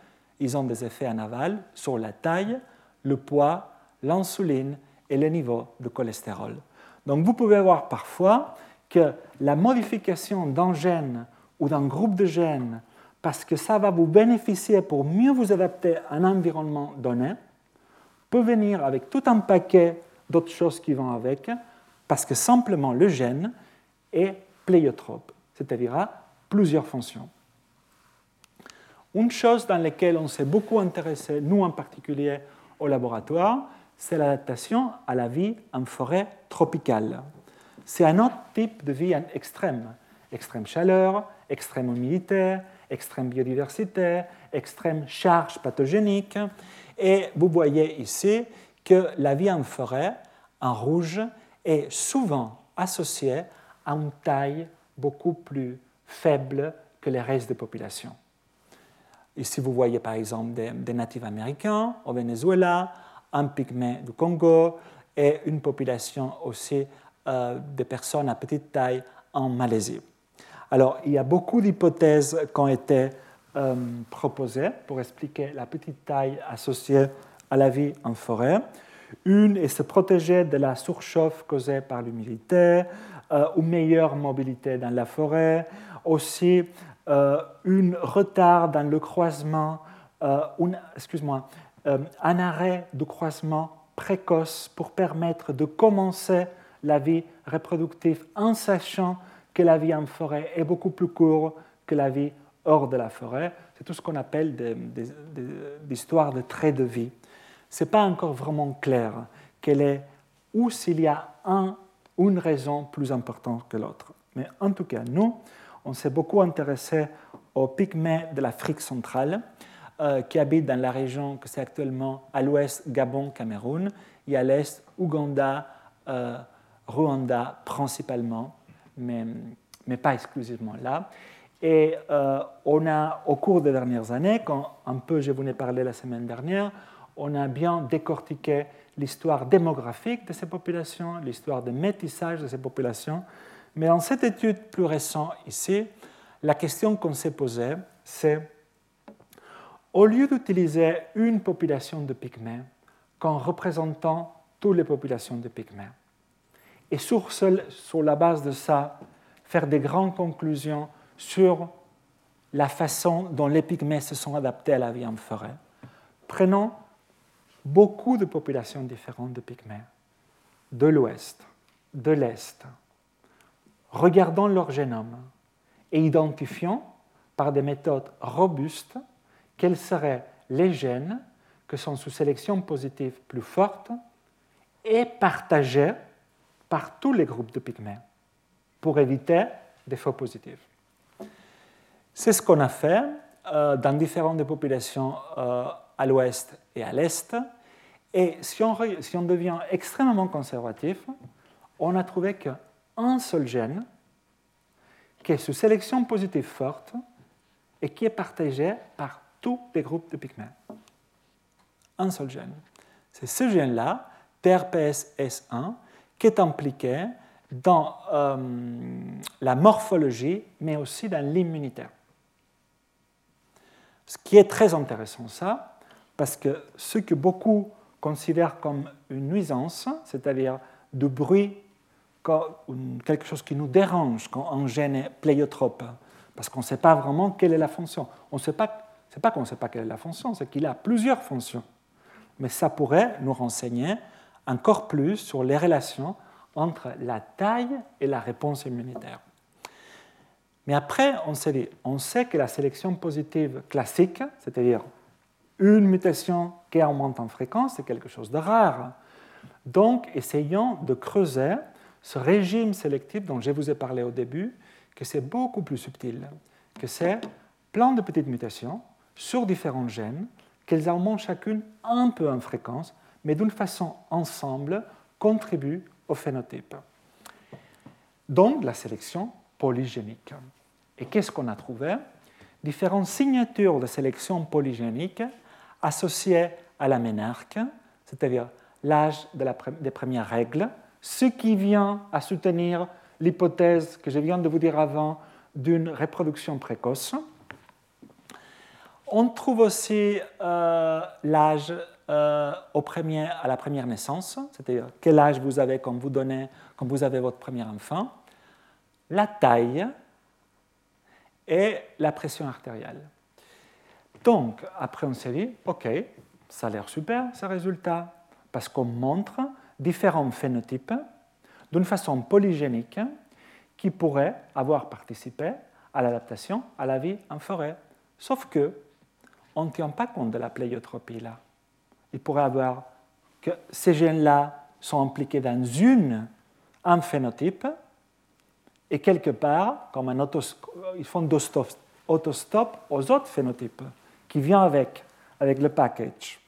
ils ont des effets en aval sur la taille, le poids, l'insuline et le niveau de cholestérol. Donc, vous pouvez voir parfois que la modification d'un gène ou d'un groupe de gènes, parce que ça va vous bénéficier pour mieux vous adapter à un environnement donné, peut venir avec tout un paquet d'autres choses qui vont avec, parce que simplement le gène est pléiotrope, c'est-à-dire a plusieurs fonctions. Une chose dans laquelle on s'est beaucoup intéressé, nous en particulier au laboratoire, c'est l'adaptation à la vie en forêt tropicale. C'est un autre type de vie extrême. Extrême chaleur, extrême humidité, extrême biodiversité, extrême charge pathogénique. Et vous voyez ici que la vie en forêt, en rouge, est souvent associée à une taille beaucoup plus faible que les restes de Ici, vous voyez par exemple des, natifs américains au Venezuela, un pygmée du Congo et une population aussi euh, de personnes à petite taille en Malaisie. Alors, il y a beaucoup d'hypothèses qui ont été euh, proposées pour expliquer la petite taille associée à la vie en forêt. Une est se protéger de la surchauffe causée par l'humidité, euh, une meilleure mobilité dans la forêt, aussi un retard dans le croisement, euh, excuse-moi, euh, un arrêt du croisement précoce pour permettre de commencer la vie reproductive en sachant que la vie en forêt est beaucoup plus courte que la vie hors de la forêt. C'est tout ce qu'on appelle des, histoires de traits de vie. Ce n'est pas encore vraiment clair quelle est ou s'il y a un, une raison plus importante que l'autre. Mais en tout cas, nous, on s'est beaucoup intéressé aux pygmées de l'Afrique centrale, euh, qui habitent dans la région que c'est actuellement à l'ouest Gabon, Cameroun, et à l'est Ouganda, euh, Rwanda principalement, mais, mais, pas exclusivement là. Et euh, on a, au cours des dernières années, quand un peu je vous en ai parlé la semaine dernière, on a bien décortiqué l'histoire démographique de ces populations, l'histoire de métissage de ces populations, mais dans cette étude plus récente ici, la question qu'on s'est posée, c'est au lieu d'utiliser une population de pygmées comme représentant toutes les populations de pygmées, et sur la base de ça, faire des grandes conclusions sur la façon dont les pygmées se sont adaptés à la vie en forêt, prenons beaucoup de populations différentes de pygmées, de l'ouest, de l'est, regardons leur génome et identifions par des méthodes robustes quels seraient les gènes que sont sous sélection positive plus forte et partagés par tous les groupes de pygmées pour éviter des faux positifs. C'est ce qu'on a fait euh, dans différentes populations euh, à l'ouest et à l'est. Et si on, si on devient extrêmement conservatif, on a trouvé que un seul gène qui est sous sélection positive forte et qui est partagé par tous les groupes de pygmées. Un seul gène. C'est ce gène-là, TRPS-S1, qui est impliqué dans euh, la morphologie, mais aussi dans l'immunité. Ce qui est très intéressant, ça, parce que ce que beaucoup considèrent comme une nuisance, c'est-à-dire du bruit quelque chose qui nous dérange quand un gène est pléiotrope, parce qu'on ne sait pas vraiment quelle est la fonction. On ne sait pas, c'est qu'on ne sait pas quelle est la fonction, c'est qu'il a plusieurs fonctions. Mais ça pourrait nous renseigner encore plus sur les relations entre la taille et la réponse immunitaire. Mais après, on dit, on sait que la sélection positive classique, c'est-à-dire une mutation qui augmente en fréquence, c'est quelque chose de rare. Donc, essayons de creuser ce régime sélectif dont je vous ai parlé au début, que c'est beaucoup plus subtil, que c'est plein de petites mutations sur différents gènes, qu'elles augmentent chacune un peu en fréquence, mais d'une façon ensemble contribuent au phénotype. Donc la sélection polygénique. Et qu'est-ce qu'on a trouvé? Différentes signatures de sélection polygénique associées à la ménarque, c'est-à-dire l'âge des premières règles, ce qui vient à soutenir l'hypothèse que je viens de vous dire avant d'une reproduction précoce. On trouve aussi euh, l'âge euh, à la première naissance, c'est-à-dire quel âge vous avez quand vous, donnez, quand vous avez votre premier enfant. la taille et la pression artérielle. Donc, après, on s'est dit, OK, ça a l'air super, ce résultat, parce qu'on montre différents phénotypes d'une façon polygénique qui pourraient avoir participé à l'adaptation à la vie en forêt. Sauf que on ne tient pas compte de la pléiotropie là. Il pourrait avoir que ces gènes-là sont impliqués dans une, un phénotype et quelque part, comme un ils font autostop aux autres phénotypes qui viennent avec, avec le package.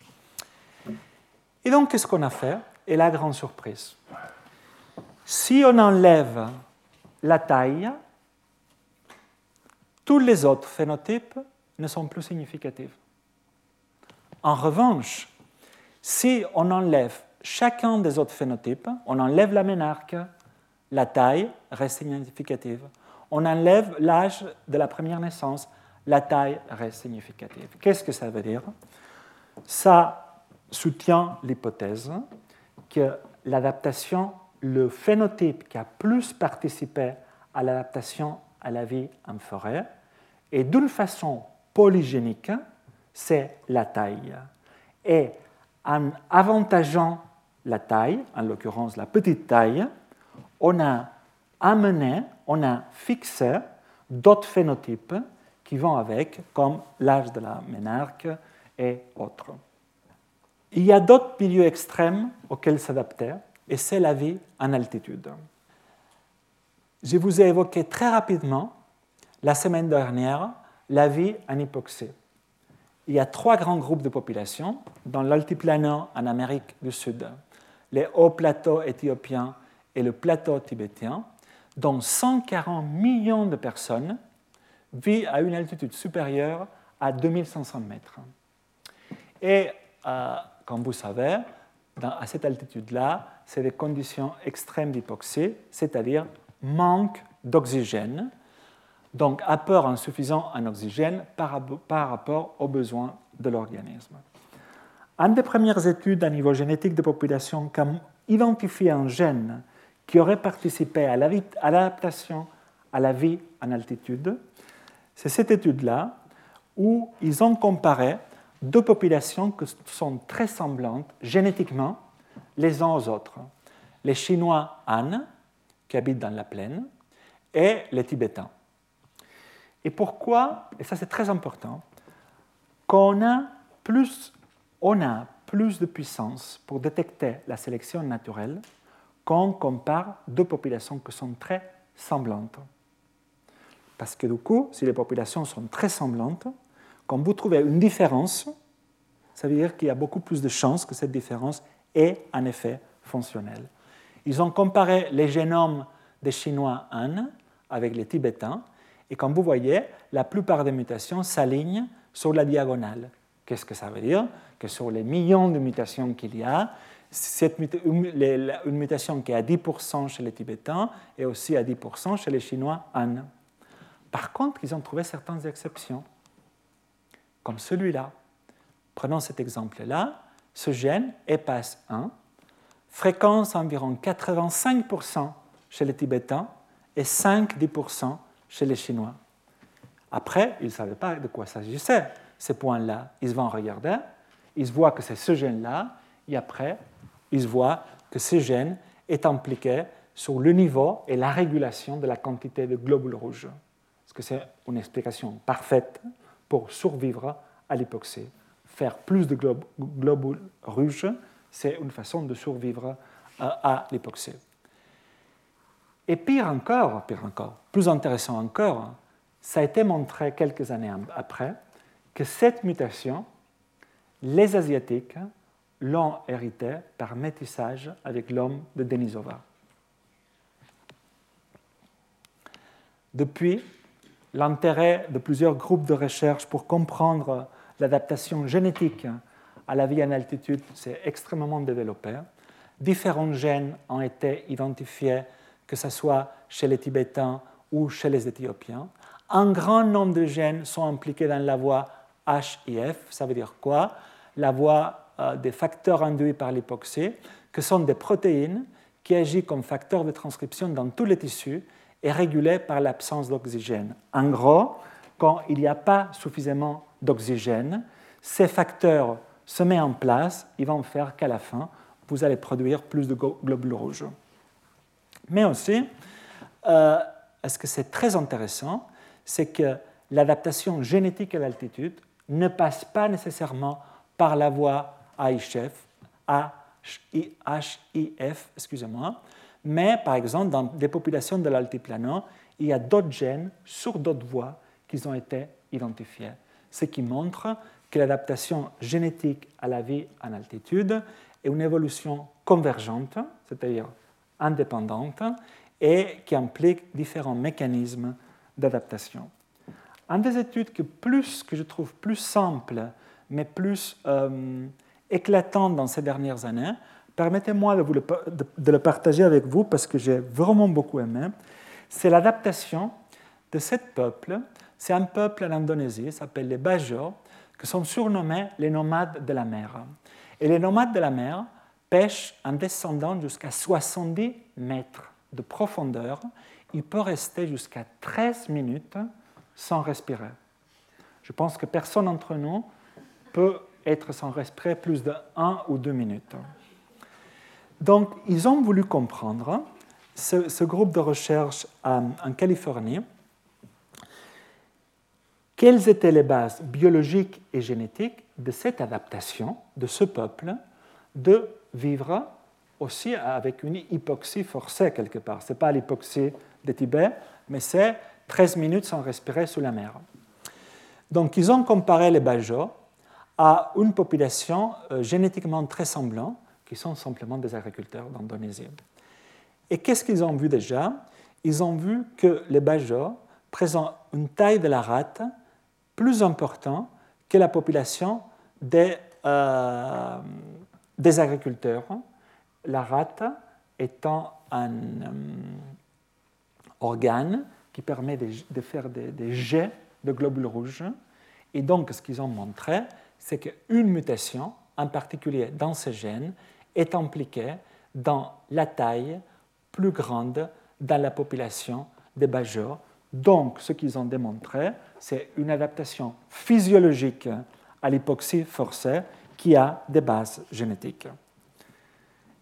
Et donc, qu'est-ce qu'on a fait? Et la grande surprise. Si on enlève la taille, tous les autres phénotypes ne sont plus significatifs. En revanche, si on enlève chacun des autres phénotypes, on enlève la ménarque, la taille reste significative. On enlève l'âge de la première naissance, la taille reste significative. Qu'est-ce que ça veut dire? Ça soutient l'hypothèse que l'adaptation, le phénotype qui a plus participé à l'adaptation à la vie en forêt, et d'une façon polygénique, c'est la taille. Et en avantageant la taille, en l'occurrence la petite taille, on a amené, on a fixé d'autres phénotypes qui vont avec, comme l'âge de la ménarque et autres. Il y a d'autres milieux extrêmes auxquels s'adapter, et c'est la vie en altitude. Je vous ai évoqué très rapidement, la semaine dernière, la vie en hypoxie. Il y a trois grands groupes de population dans l'altiplano en Amérique du Sud, les hauts plateaux éthiopiens et le plateau tibétain, dont 140 millions de personnes vivent à une altitude supérieure à 2500 mètres. Et euh, comme vous savez, à cette altitude-là, c'est des conditions extrêmes d'hypoxie, c'est-à-dire manque d'oxygène, donc apport insuffisant en oxygène par, rapport aux besoins de l'organisme. Une des premières études à niveau génétique de population qui a identifié un gène qui aurait participé à l'adaptation à la vie en altitude, c'est cette étude-là où ils ont comparé deux populations qui sont très semblantes génétiquement les uns aux autres. Les Chinois Han, qui habitent dans la plaine, et les Tibétains. Et pourquoi, et ça c'est très important, qu'on a plus, on a plus de puissance pour détecter la sélection naturelle quand on compare deux populations qui sont très semblantes. Parce que du coup, si les populations sont très semblantes, quand vous trouvez une différence, ça veut dire qu'il y a beaucoup plus de chances que cette différence ait un effet fonctionnel. Ils ont comparé les génomes des Chinois Han avec les Tibétains, et comme vous voyez, la plupart des mutations s'alignent sur la diagonale. Qu'est-ce que ça veut dire? Que sur les millions de mutations qu'il y a, une mutation qui est à 10% chez les Tibétains et aussi à 10% chez les Chinois Han. Par contre, ils ont trouvé certaines exceptions, comme celui-là. Prenons cet exemple-là. Ce gène, EPAS1, fréquence environ 85% chez les Tibétains et 5-10% chez les Chinois. Après, ils ne savaient pas de quoi s'agissait, ces points-là. Ils vont regarder, ils voient que c'est ce gène-là, et après, ils voient que ce gène est impliqué sur le niveau et la régulation de la quantité de globules rouges. Parce que c'est une explication parfaite? Pour survivre à l'hypoxie. Faire plus de globules rouges, c'est une façon de survivre à l'hypoxie. Et pire encore, pire encore, plus intéressant encore, ça a été montré quelques années après que cette mutation, les Asiatiques l'ont héritée par métissage avec l'homme de Denisova. Depuis, l'intérêt de plusieurs groupes de recherche pour comprendre l'adaptation génétique à la vie en altitude s'est extrêmement développé. Différents gènes ont été identifiés que ce soit chez les Tibétains ou chez les Éthiopiens. Un grand nombre de gènes sont impliqués dans la voie HIF. Ça veut dire quoi? La voie euh, des facteurs induits par l'hypoxie, que sont des protéines qui agissent comme facteurs de transcription dans tous les tissus est régulée par l'absence d'oxygène. En gros, quand il n'y a pas suffisamment d'oxygène, ces facteurs se mettent en place, ils vont faire qu'à la fin, vous allez produire plus de globules rouges. Mais aussi, euh, ce que c'est très intéressant, c'est que l'adaptation génétique à l'altitude ne passe pas nécessairement par la voie AHF, HIF, excusez-moi, mais par exemple, dans des populations de l'altiplano, il y a d'autres gènes sur d'autres voies qui ont été identifiés, ce qui montre que l'adaptation génétique à la vie en altitude est une évolution convergente, c'est-à-dire indépendante, et qui implique différents mécanismes d'adaptation. Un des études que, plus, que je trouve plus simple, mais plus euh, éclatante dans ces dernières années, permettez-moi de, le, partager avec vous parce que j'ai vraiment beaucoup aimé, c'est l'adaptation de ce peuple. C'est un peuple en Indonésie, s'appelle les Bajo, qui sont surnommés les nomades de la mer. Et les nomades de la mer pêchent en descendant jusqu'à 70 mètres de profondeur. Il peut rester jusqu'à 13 minutes sans respirer. Je pense que personne d'entre nous peut être sans respirer plus de 1 ou 2 minutes. Donc, ils ont voulu comprendre, ce, groupe de recherche en, en Californie, quelles étaient les bases biologiques et génétiques de cette adaptation de ce peuple de vivre aussi avec une hypoxie forcée quelque part. Ce n'est pas l'hypoxie de Tibet, mais c'est 13 minutes sans respirer sous la mer. Donc ils ont comparé les Bajos à une population euh, génétiquement très semblante, qui sont simplement des agriculteurs d'Indonésie. Et qu'est-ce qu'ils ont vu déjà? Ils ont vu que les Bajos présentent une taille de la rate plus importante que la population des, euh, des agriculteurs, la rate étant un euh, organe qui permet de, faire des, jets de globules rouges. Et donc, ce qu'ils ont montré, c'est qu'une mutation, en particulier dans ce gène, est impliquée dans la taille plus grande dans la population des Bajors. Donc, ce qu'ils ont démontré, c'est une adaptation physiologique à l'hypoxie forcée qui a des bases génétiques.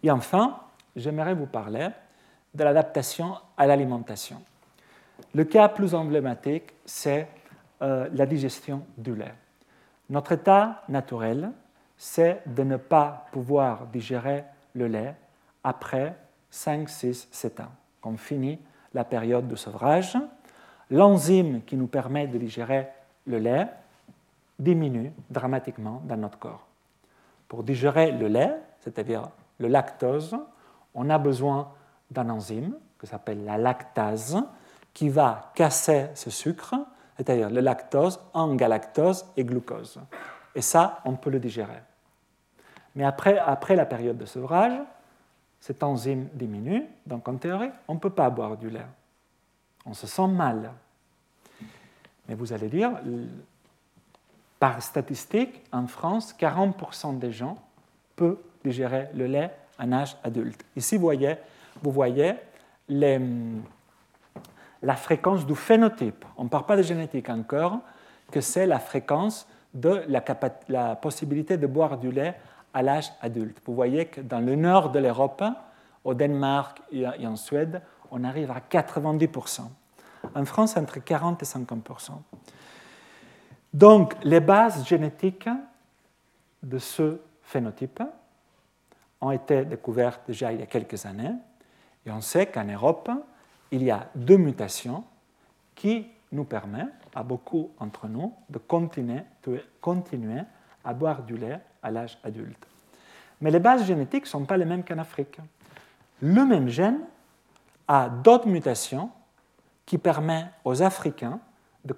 Et enfin, j'aimerais vous parler de l'adaptation à l'alimentation. Le cas plus emblématique, c'est euh, la digestion du lait. Notre état naturel, c'est de ne pas pouvoir digérer le lait après 5, 6, 7 ans, on finit la période de sevrage. L'enzyme qui nous permet de digérer le lait diminue dramatiquement dans notre corps. Pour digérer le lait, c'est-à-dire le lactose, on a besoin d'un enzyme qui s'appelle la lactase, qui va casser ce sucre, c'est-à-dire le lactose, en galactose et glucose. Et ça, on peut le digérer. Mais après, après la période de sevrage, cette enzyme diminue, donc en théorie, on ne peut pas boire du lait. On se sent mal. Mais vous allez dire, par statistique, en France, 40% des gens peuvent digérer le lait en âge adulte. Ici, vous voyez, vous voyez la fréquence du phénotype. On ne parle pas de génétique encore, que c'est la fréquence de la, possibilité de boire du lait à l'âge adulte. Vous voyez que dans le nord de l'Europe, au Danemark et en Suède, on arrive à 90%. En France, entre 40 et 50%. Donc, les bases génétiques de ce phénotype ont été découvertes déjà il y a quelques années. Et on sait qu'en Europe, il y a deux mutations qui nous permettent, à beaucoup d'entre nous, de continuer, de continuer à boire du lait à l'âge adulte. Mais les bases génétiques ne sont pas les mêmes qu'en Afrique. Le même gène a d'autres mutations qui permettent aux Africains, de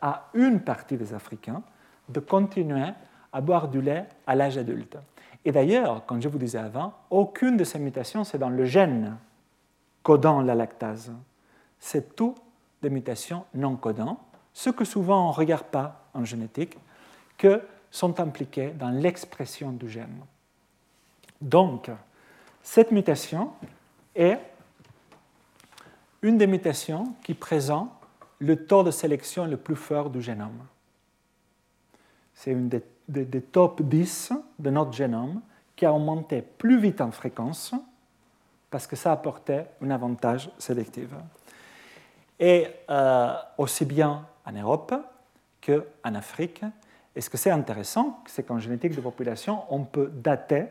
à une partie des Africains, de continuer à boire du lait à l'âge adulte. Et d'ailleurs, comme je vous disais avant, aucune de ces mutations, c'est dans le gène codant la lactase. C'est tout des mutations non codants, ce que souvent on ne regarde pas en génétique, que sont impliquées dans l'expression du gène. Donc, cette mutation est une des mutations qui présente le taux de sélection le plus fort du génome. C'est une des, des, top 10 de notre génome qui a augmenté plus vite en fréquence parce que ça apportait un avantage sélectif. Et euh, aussi bien en Europe qu'en Afrique. Et ce que c'est intéressant, c'est qu'en génétique de population, on peut dater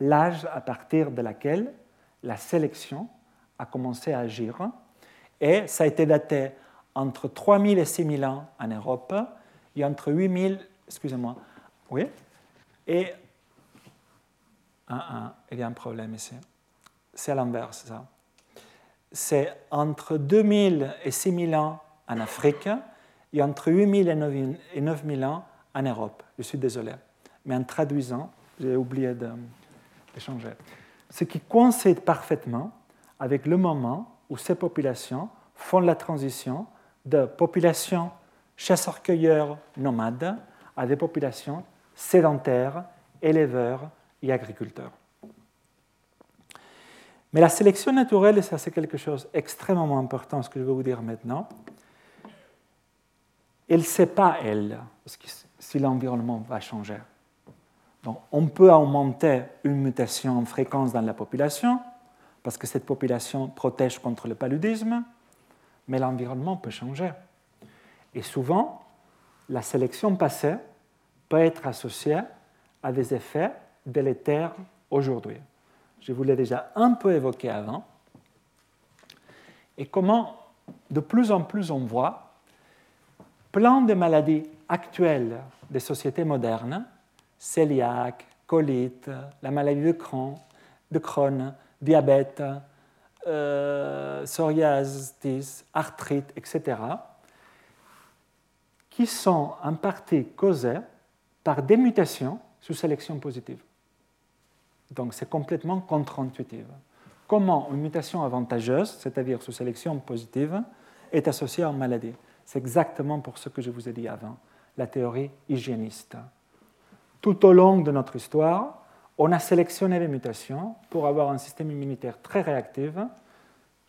l'âge à partir de laquelle la sélection a commencé à agir. Et ça a été daté entre 3000 et 6000 ans en Europe et entre 8000, excusez-moi, oui, et il y a un problème ici. C'est à l'inverse, ça. C'est entre 2000 et 6000 ans en Afrique et entre 8000 et 9000 ans en Europe. Je suis désolé. Mais en traduisant, j'ai oublié d'échanger. Ce qui coïncide parfaitement avec le moment où ces populations font la transition de populations chasseurs-cueilleurs nomades à des populations sédentaires, éleveurs et agriculteurs. Mais la sélection naturelle, et ça c'est quelque chose d'extrêmement important, ce que je vais vous dire maintenant, elle ne sait pas, elle, si l'environnement va changer. Donc, on peut augmenter une mutation en fréquence dans la population, parce que cette population protège contre le paludisme, mais l'environnement peut changer. Et souvent, la sélection passée peut être associée à des effets délétères aujourd'hui. Je vous l'ai déjà un peu évoqué avant. Et comment, de plus en plus, on voit plein de maladies actuelles des sociétés modernes, cœliaque, colite, la maladie de Crohn, de Crohn diabète, euh, psoriasis, arthrite, etc., qui sont en partie causées par des mutations sous sélection positive. Donc c'est complètement contre-intuitif. Comment une mutation avantageuse, c'est-à-dire sous sélection positive, est associée à une maladie? C'est exactement pour ce que je vous ai dit avant, la théorie hygiéniste. Tout au long de notre histoire, on a sélectionné les mutations pour avoir un système immunitaire très réactif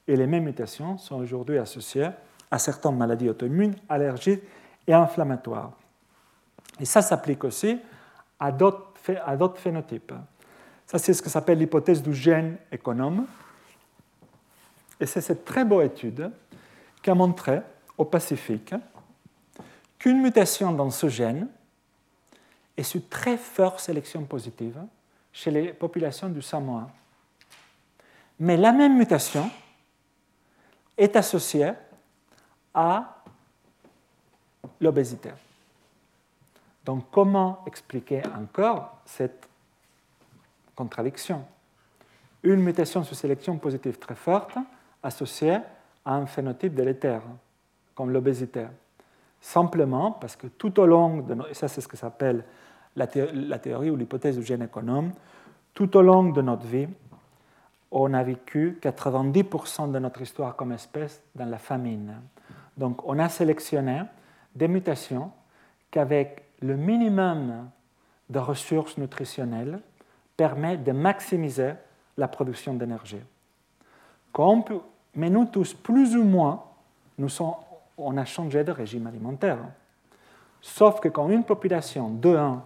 et les mêmes mutations sont aujourd'hui associées à certaines maladies auto-immunes, allergiques et inflammatoires. Et ça s'applique aussi à d'autres phénotypes. Ça, c'est ce que s'appelle l'hypothèse du gène économe. Et c'est cette très belle étude qui a montré au Pacifique qu'une mutation dans ce gène est sous très forte sélection positive chez les populations du Samoa. Mais la même mutation est associée à l'obésité. Donc comment expliquer encore cette contradiction? Une mutation sous sélection positive très forte associée à un phénotype délétère, comme l'obésité. Simplement parce que tout au long de... Et ça c'est ce que s'appelle la, théorie ou l'hypothèse du gène économe, tout au long de notre vie, on a vécu 90% de notre histoire comme espèce dans la famine. Donc on a sélectionné des mutations qu'avec le minimum de ressources nutritionnelles permet de maximiser la production d'énergie. Mais nous tous, plus ou moins, nous on a changé de régime alimentaire. Sauf que quand une population de 1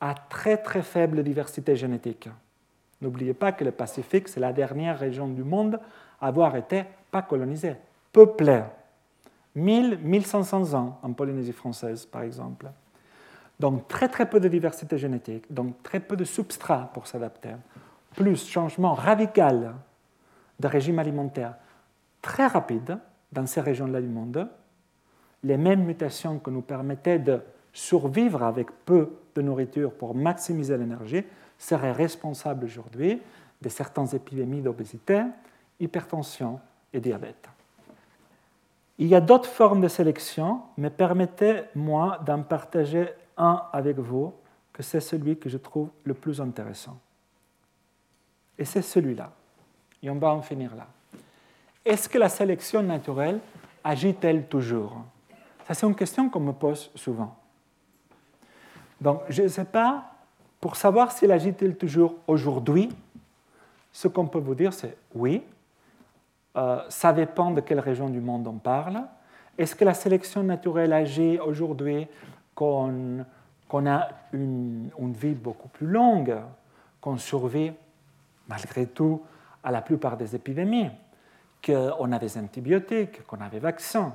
à très très faible diversité génétique. N'oubliez pas que le Pacifique, c'est la dernière région du monde à avoir été pas colonisée, peuplée. 1000, 1500 ans en Polynésie française, par exemple. Donc très très peu de diversité génétique, donc très peu de substrat pour s'adapter. Plus changement radical de régime alimentaire très rapide dans ces régions-là du monde, les mêmes mutations que nous permettaient de survivre avec peu de nourriture pour maximiser l'énergie serait responsable aujourd'hui de certaines épidémies d'obésité, hypertension et diabète. Il y a d'autres formes de sélection, mais permettez-moi d'en partager un avec vous, que c'est celui que je trouve le plus intéressant. Et c'est celui-là. Et on va en finir là. Est-ce que la sélection naturelle agit-elle toujours? Ça, c'est une question qu'on me pose souvent. Donc, je ne sais pas, pour savoir s'il agit-il toujours aujourd'hui, ce qu'on peut vous dire, c'est oui, euh, Ça dépend de quelle région du monde on parle. Est-ce que la sélection naturelle agit aujourd'hui qu'on a une, vie beaucoup plus longue, qu'on survit malgré tout à la plupart des épidémies, qu'on a des antibiotiques, qu'on a des vaccins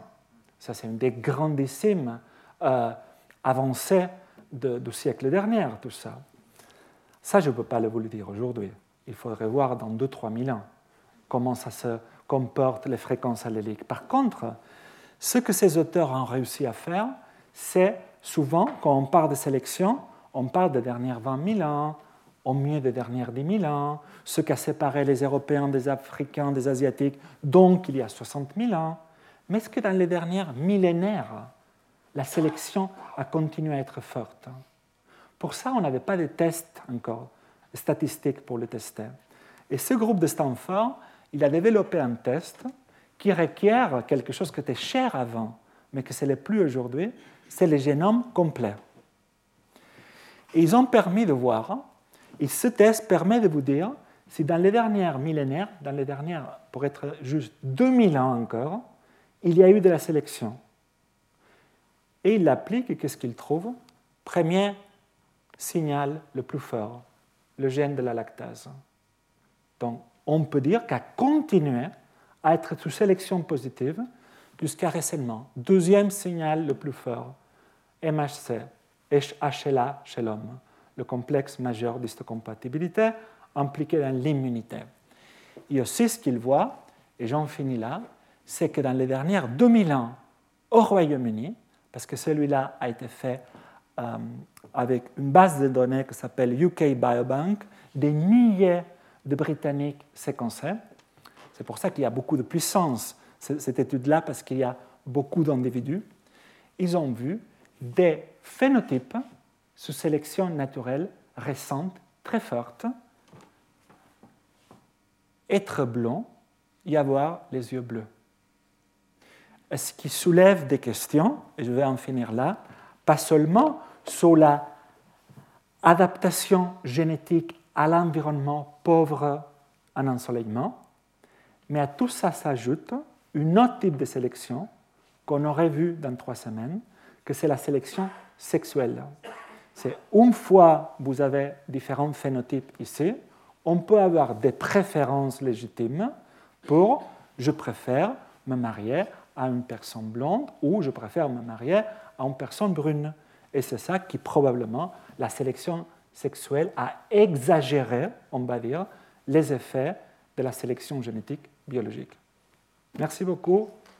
Ça, c'est une des grandissimes euh, avancées du siècle dernier, tout ça. Ça, je ne peux pas vous le dire aujourd'hui. Il faudrait voir dans 2-3 000 ans comment ça se comporte les fréquences alléliques. Par contre, ce que ces auteurs ont réussi à faire, c'est souvent, quand on parle de sélection, on parle des dernières 20 000 ans, au mieux des dernières 10 000 ans, ce qui a séparé les Européens des Africains, des Asiatiques, donc il y a 60 000 ans. Mais est-ce que dans les dernières millénaires, la sélection a continué à être forte? Pour ça, on n'avait pas de tests encore statistiques pour le tester. Et ce groupe de Stanford, il a développé un test qui requiert quelque chose qui était cher avant, mais que ce n'est plus aujourd'hui, c'est le génome complet. Et ils ont permis de voir, et ce test permet de vous dire si dans les dernières millénaires, dans les dernières, pour être juste 2000 ans encore, il y a eu de la sélection. Et il l'applique, et qu'est-ce qu'il trouve? Premier signal le plus fort, le gène de la lactase. Donc, on peut dire qu'à continuer à être sous sélection positive jusqu'à récemment. Deuxième signal le plus fort, MHC, HLA chez l'homme, le complexe majeur d'histocompatibilité impliqué dans l'immunité. Et aussi ce qu'il voit, et j'en finis là, c'est que dans les dernières 2000 ans au Royaume-Uni, parce que celui-là a été fait euh, avec une base de données qui s'appelle UK Biobank, des milliers de Britanniques séquencés, c'est pour ça qu'il y a beaucoup de puissance, cette étude-là, parce qu'il y a beaucoup d'individus. Ils ont vu des phénotypes sous sélection naturelle récente, très forte, être blond et avoir les yeux bleus. Ce qui soulève des questions, et je vais en finir là, pas seulement sur la adaptation génétique à l'environnement pauvre en ensoleillement, mais à tout ça s'ajoute une autre type de sélection qu'on aurait vu dans trois semaines, que c'est la sélection sexuelle. C'est une fois vous avez différents phénotypes ici, on peut avoir des préférences légitimes pour je préfère me marier à une personne blonde ou je préfère me marier à une personne brune. Et c'est ça qui probablement la sélection sexuelle a exagéré, on va dire, les effets de la sélection génétique biologique. Merci beaucoup